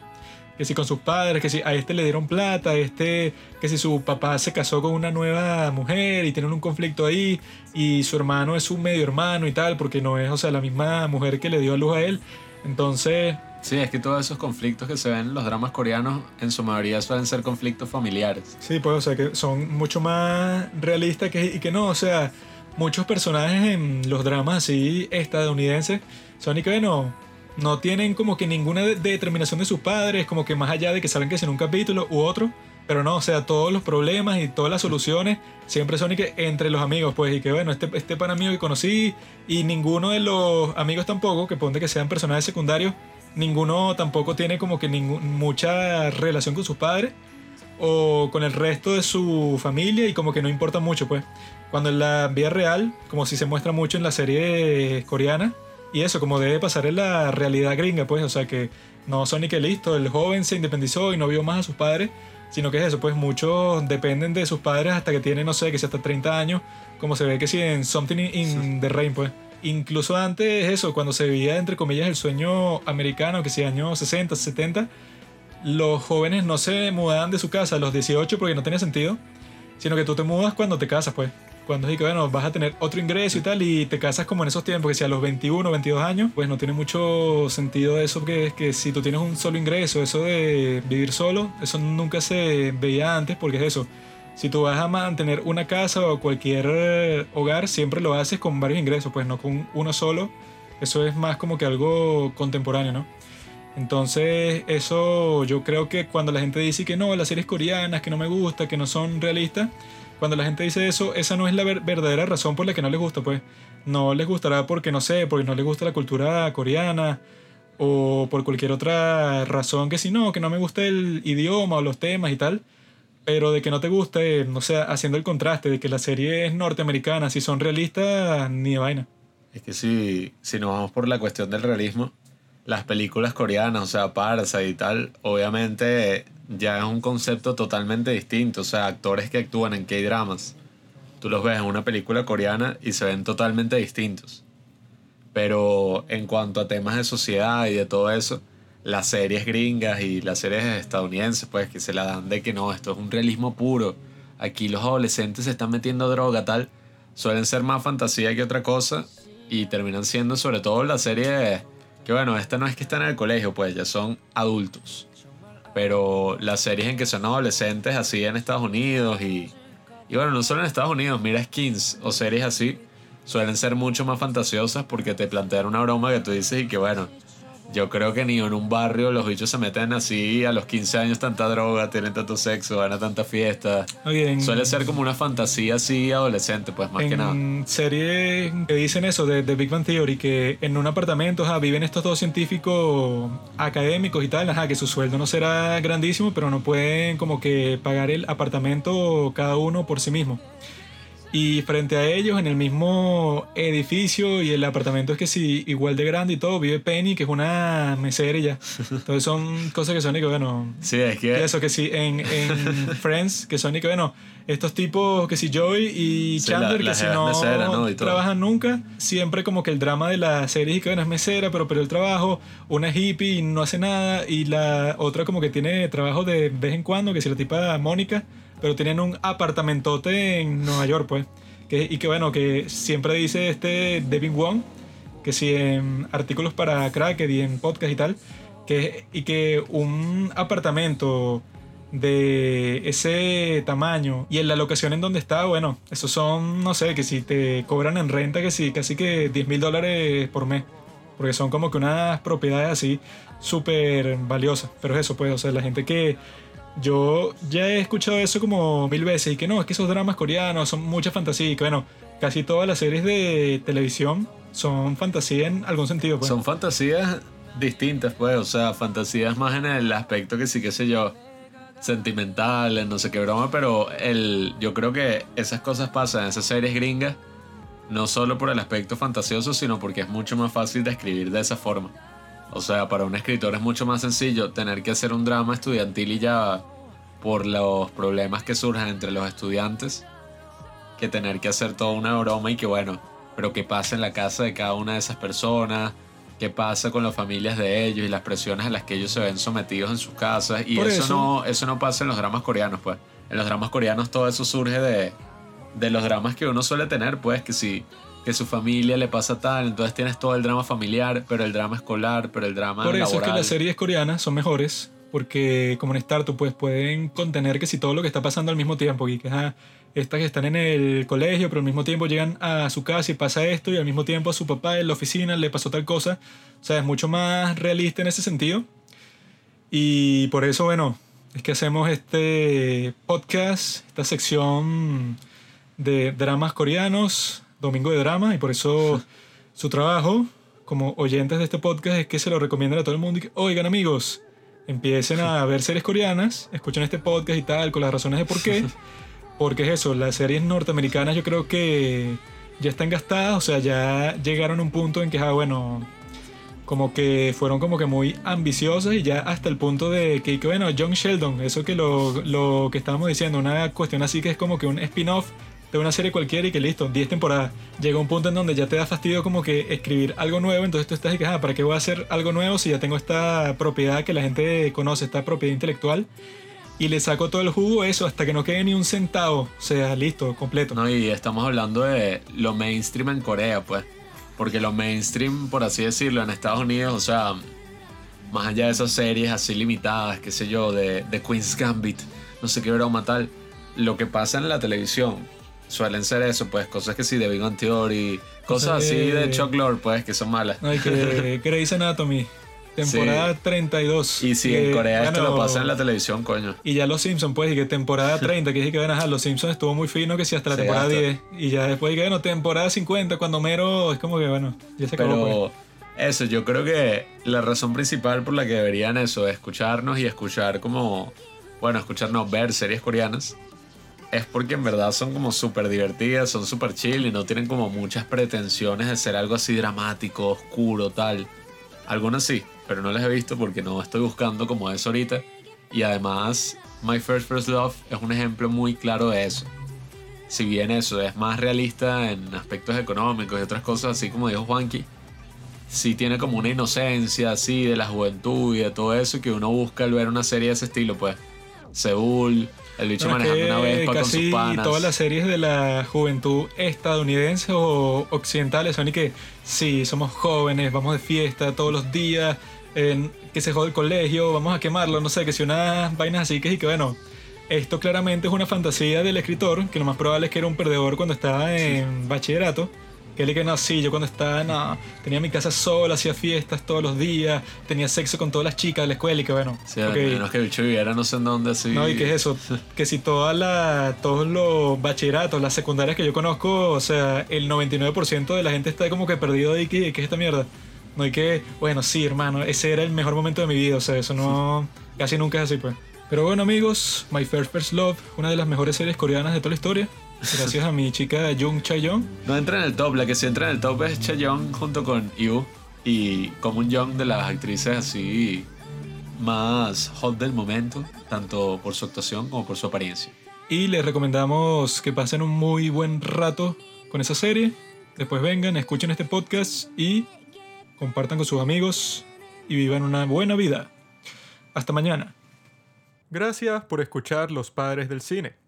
que si con sus padres, que si a este le dieron plata, a este, que si su papá se casó con una nueva mujer y tienen un conflicto ahí y su hermano es un medio hermano y tal, porque no es, o sea, la misma mujer que le dio a luz a él. Entonces, Sí, es que todos esos conflictos que se ven en los dramas coreanos en su mayoría suelen ser conflictos familiares. Sí, pues, o sea, que son mucho más realistas que, y que no, o sea, muchos personajes en los dramas así estadounidenses son y que, bueno, no tienen como que ninguna determinación de sus padres, como que más allá de que salgan que en un capítulo u otro, pero no, o sea, todos los problemas y todas las soluciones siempre son y que entre los amigos, pues, y que bueno, este, este pan amigo que conocí y ninguno de los amigos tampoco, que ponte que sean personajes secundarios, ninguno tampoco tiene como que mucha relación con sus padres o con el resto de su familia y como que no importa mucho, pues. Cuando en la vida real, como si se muestra mucho en la serie coreana, y eso, como debe pasar en la realidad gringa, pues, o sea que no son ni que listo, el joven se independizó y no vio más a sus padres, sino que es eso, pues muchos dependen de sus padres hasta que tienen, no sé, que si hasta 30 años, como se ve que si en Something in the Rain, pues incluso antes eso, cuando se vivía entre comillas el sueño americano, que si años 60, 70, los jóvenes no se mudaban de su casa a los 18 porque no tenía sentido, sino que tú te mudas cuando te casas, pues. Cuando es que, bueno, vas a tener otro ingreso y tal, y te casas como en esos tiempos, que si a los 21, 22 años, pues no tiene mucho sentido eso, que es que si tú tienes un solo ingreso, eso de vivir solo, eso nunca se veía antes, porque es eso si tú vas a mantener una casa o cualquier eh, hogar, siempre lo haces con varios ingresos, pues no con uno solo. Eso es más como que algo contemporáneo, ¿no? Entonces, eso yo creo que cuando la gente dice que no, las series coreanas, que no me gusta, que no son realistas, cuando la gente dice eso, esa no es la verdadera razón por la que no les gusta, pues. No les gustará porque no sé, porque no les gusta la cultura coreana o por cualquier otra razón que si no, que no me gusta el idioma o los temas y tal pero de que no te guste, no sé, haciendo el contraste de que la serie es norteamericana, si son realistas, ni de vaina. Es que si, si nos vamos por la cuestión del realismo, las películas coreanas, o sea, Parasite y tal, obviamente ya es un concepto totalmente distinto. O sea, actores que actúan en K-dramas, tú los ves en una película coreana y se ven totalmente distintos. Pero en cuanto a temas de sociedad y de todo eso, las series gringas y las series estadounidenses, pues que se la dan de que no, esto es un realismo puro. Aquí los adolescentes se están metiendo droga, tal. Suelen ser más fantasía que otra cosa y terminan siendo sobre todo las series que bueno, esta no es que están en el colegio, pues ya son adultos. Pero las series en que son adolescentes así en Estados Unidos y, y bueno, no solo en Estados Unidos, mira skins o series así, suelen ser mucho más fantasiosas porque te plantean una broma que tú dices y que bueno, yo creo que ni en un barrio los bichos se meten así a los 15 años tanta droga, tienen tanto sexo, van a tanta fiesta. Suele ser como una fantasía así adolescente, pues más que nada. Series que dicen eso de, Big Bang Theory, que en un apartamento viven estos dos científicos académicos y tal, ajá, que su sueldo no será grandísimo, pero no pueden como que pagar el apartamento cada uno por sí mismo. Y frente a ellos, en el mismo edificio y el apartamento es que sí, igual de grande y todo, vive Penny, que es una mesera y ya. Entonces son cosas que son y que, bueno. Sí, es que. Eso, que sí, en, en Friends, que son y que, bueno, estos tipos que si Joey y Chandler, que si no, trabajan nunca, siempre como que el drama de la serie es que, bueno, es mesera, pero perdió el trabajo. Una hippie y no hace nada. Y la otra como que tiene trabajo de vez en cuando, que si la tipa Mónica pero tienen un apartamentote en Nueva York, pues. Que, y que bueno, que siempre dice este Devin Wong, que si en artículos para Cracker y en podcast y tal, que, y que un apartamento de ese tamaño y en la locación en donde está, bueno, esos son, no sé, que si te cobran en renta, que si casi que 10 mil dólares por mes. Porque son como que unas propiedades así súper valiosas. Pero es eso, pues, o sea, la gente que yo ya he escuchado eso como mil veces y que no, es que esos dramas coreanos son mucha fantasía y que bueno, casi todas las series de televisión son fantasía en algún sentido. Pues. Son fantasías distintas, pues, o sea, fantasías más en el aspecto que sí, qué sé yo, sentimentales, no sé qué broma, pero el, yo creo que esas cosas pasan en esas series gringas no solo por el aspecto fantasioso, sino porque es mucho más fácil de escribir de esa forma. O sea, para un escritor es mucho más sencillo tener que hacer un drama estudiantil y ya por los problemas que surjan entre los estudiantes que tener que hacer toda una broma y que bueno, pero qué pasa en la casa de cada una de esas personas, qué pasa con las familias de ellos y las presiones a las que ellos se ven sometidos en sus casas y eso- no eso no pasa en los dramas coreanos, pues. En los dramas coreanos todo eso surge de de los dramas que uno suele tener, pues que si que su familia le pasa tal, entonces tienes todo el drama familiar, pero el drama escolar, pero el drama Por eso es que laboral. las series coreanas son mejores, porque como en Startup pues pueden contener que si todo lo que está pasando al mismo tiempo, y que ajá, estas que están en el colegio, pero al mismo tiempo llegan a su casa y pasa esto, y al mismo tiempo a su papá en la oficina le pasó tal cosa. O sea, es mucho más realista en ese sentido. Y por eso, bueno, es que hacemos este podcast, esta sección de dramas coreanos, Domingo de Drama, y por eso su trabajo como oyentes de este podcast es que se lo recomienden a todo el mundo y que, oigan amigos, empiecen a ver series coreanas, escuchen este podcast y tal, con las razones de por qué. Porque es eso, las series norteamericanas yo creo que ya están gastadas, o sea, ya llegaron a un punto en que, ah, bueno, como que fueron como que muy ambiciosas y ya hasta el punto de que, que, bueno, John Sheldon, eso que lo, lo que estábamos diciendo, una cuestión así que es como que un spin-off de una serie cualquiera y que listo, 10 temporadas. Llega un punto en donde ya te da fastidio como que escribir algo nuevo, entonces tú estás y que, ah, ¿para qué voy a hacer algo nuevo si ya tengo esta propiedad que la gente conoce, esta propiedad intelectual? Y le saco todo el jugo eso hasta que no quede ni un centavo, o sea, listo, completo. No, y estamos hablando de lo mainstream en Corea, pues. Porque lo mainstream, por así decirlo, en Estados Unidos, o sea, más allá de esas series así limitadas, qué sé yo, de, de Queen's Gambit, no sé qué broma tal, lo que pasa en la televisión suelen ser eso, pues, cosas que sí, de Big Bang Theory, cosas así de- de Chuck Lorre, pues, que son malas. No, y que Grey's Anatomy, temporada 32. Y si en que, Corea esto lo pasa en la televisión, coño. Y ya los Simpsons, pues, y que temporada 30, que dije que, bueno, ajá, los Simpsons estuvo muy fino, que sí, hasta la Sí, temporada hasta- 10. Y ya después, que bueno, temporada 50, cuando Mero, es como que, bueno, ya se acabó. pues. Pero eso, yo creo que la razón principal por la que deberían eso, escucharnos y escuchar como, bueno, escucharnos ver series coreanas, es porque en verdad son como súper divertidas, son súper chill y no tienen como muchas pretensiones de ser algo así dramático, oscuro, tal. Algunas sí, pero no las he visto porque no estoy buscando como eso ahorita. Y además, My First First Love es un ejemplo muy claro de eso. Si bien eso es más realista en aspectos económicos y otras cosas, así como dijo Juanqui, sí tiene como una inocencia así de la juventud y de todo eso que uno busca al ver una serie de ese estilo, pues. Seúl, el bicho Bueno, manejando una vespa con sus casi panas. todas las series de la juventud estadounidense o occidentales son y que sí, somos jóvenes, vamos de fiesta todos los días, en- que se jode el colegio, vamos a quemarlo, no sé, que si unas vainas así que sí que bueno. Esto claramente es una fantasía del escritor, que lo más probable es que era un perdedor cuando estaba en bachillerato. Que él que no, sí, yo cuando estaba, no, tenía mi casa sola, hacía fiestas todos los días, tenía sexo con todas las chicas de la escuela y que bueno. Sí, ok. al menos que el bicho viviera no sé en dónde así. No, y qué es eso, que si toda la, todos los bachilleratos, las secundarias que yo conozco, o sea, el 99% de la gente está como que perdido ahí, ¿qué, qué es esta mierda? No hay que, bueno, sí, hermano, ese era el mejor momento de mi vida, o sea, eso no, casi nunca es así, pues. Pero bueno, amigos, My First First Love, una de las mejores series coreanas de toda la historia, gracias a mi chica Jung Chae-young. No entra en el top, la que sí entra en el top es Chaeyoung junto con Yu y como un Young de las actrices así más hot del momento, tanto por su actuación como por su apariencia. Y les recomendamos que pasen un muy buen rato con esa serie. Después vengan, escuchen este podcast y compartan con sus amigos y vivan una buena vida. Hasta mañana. Gracias por escuchar Los Padres del Cine.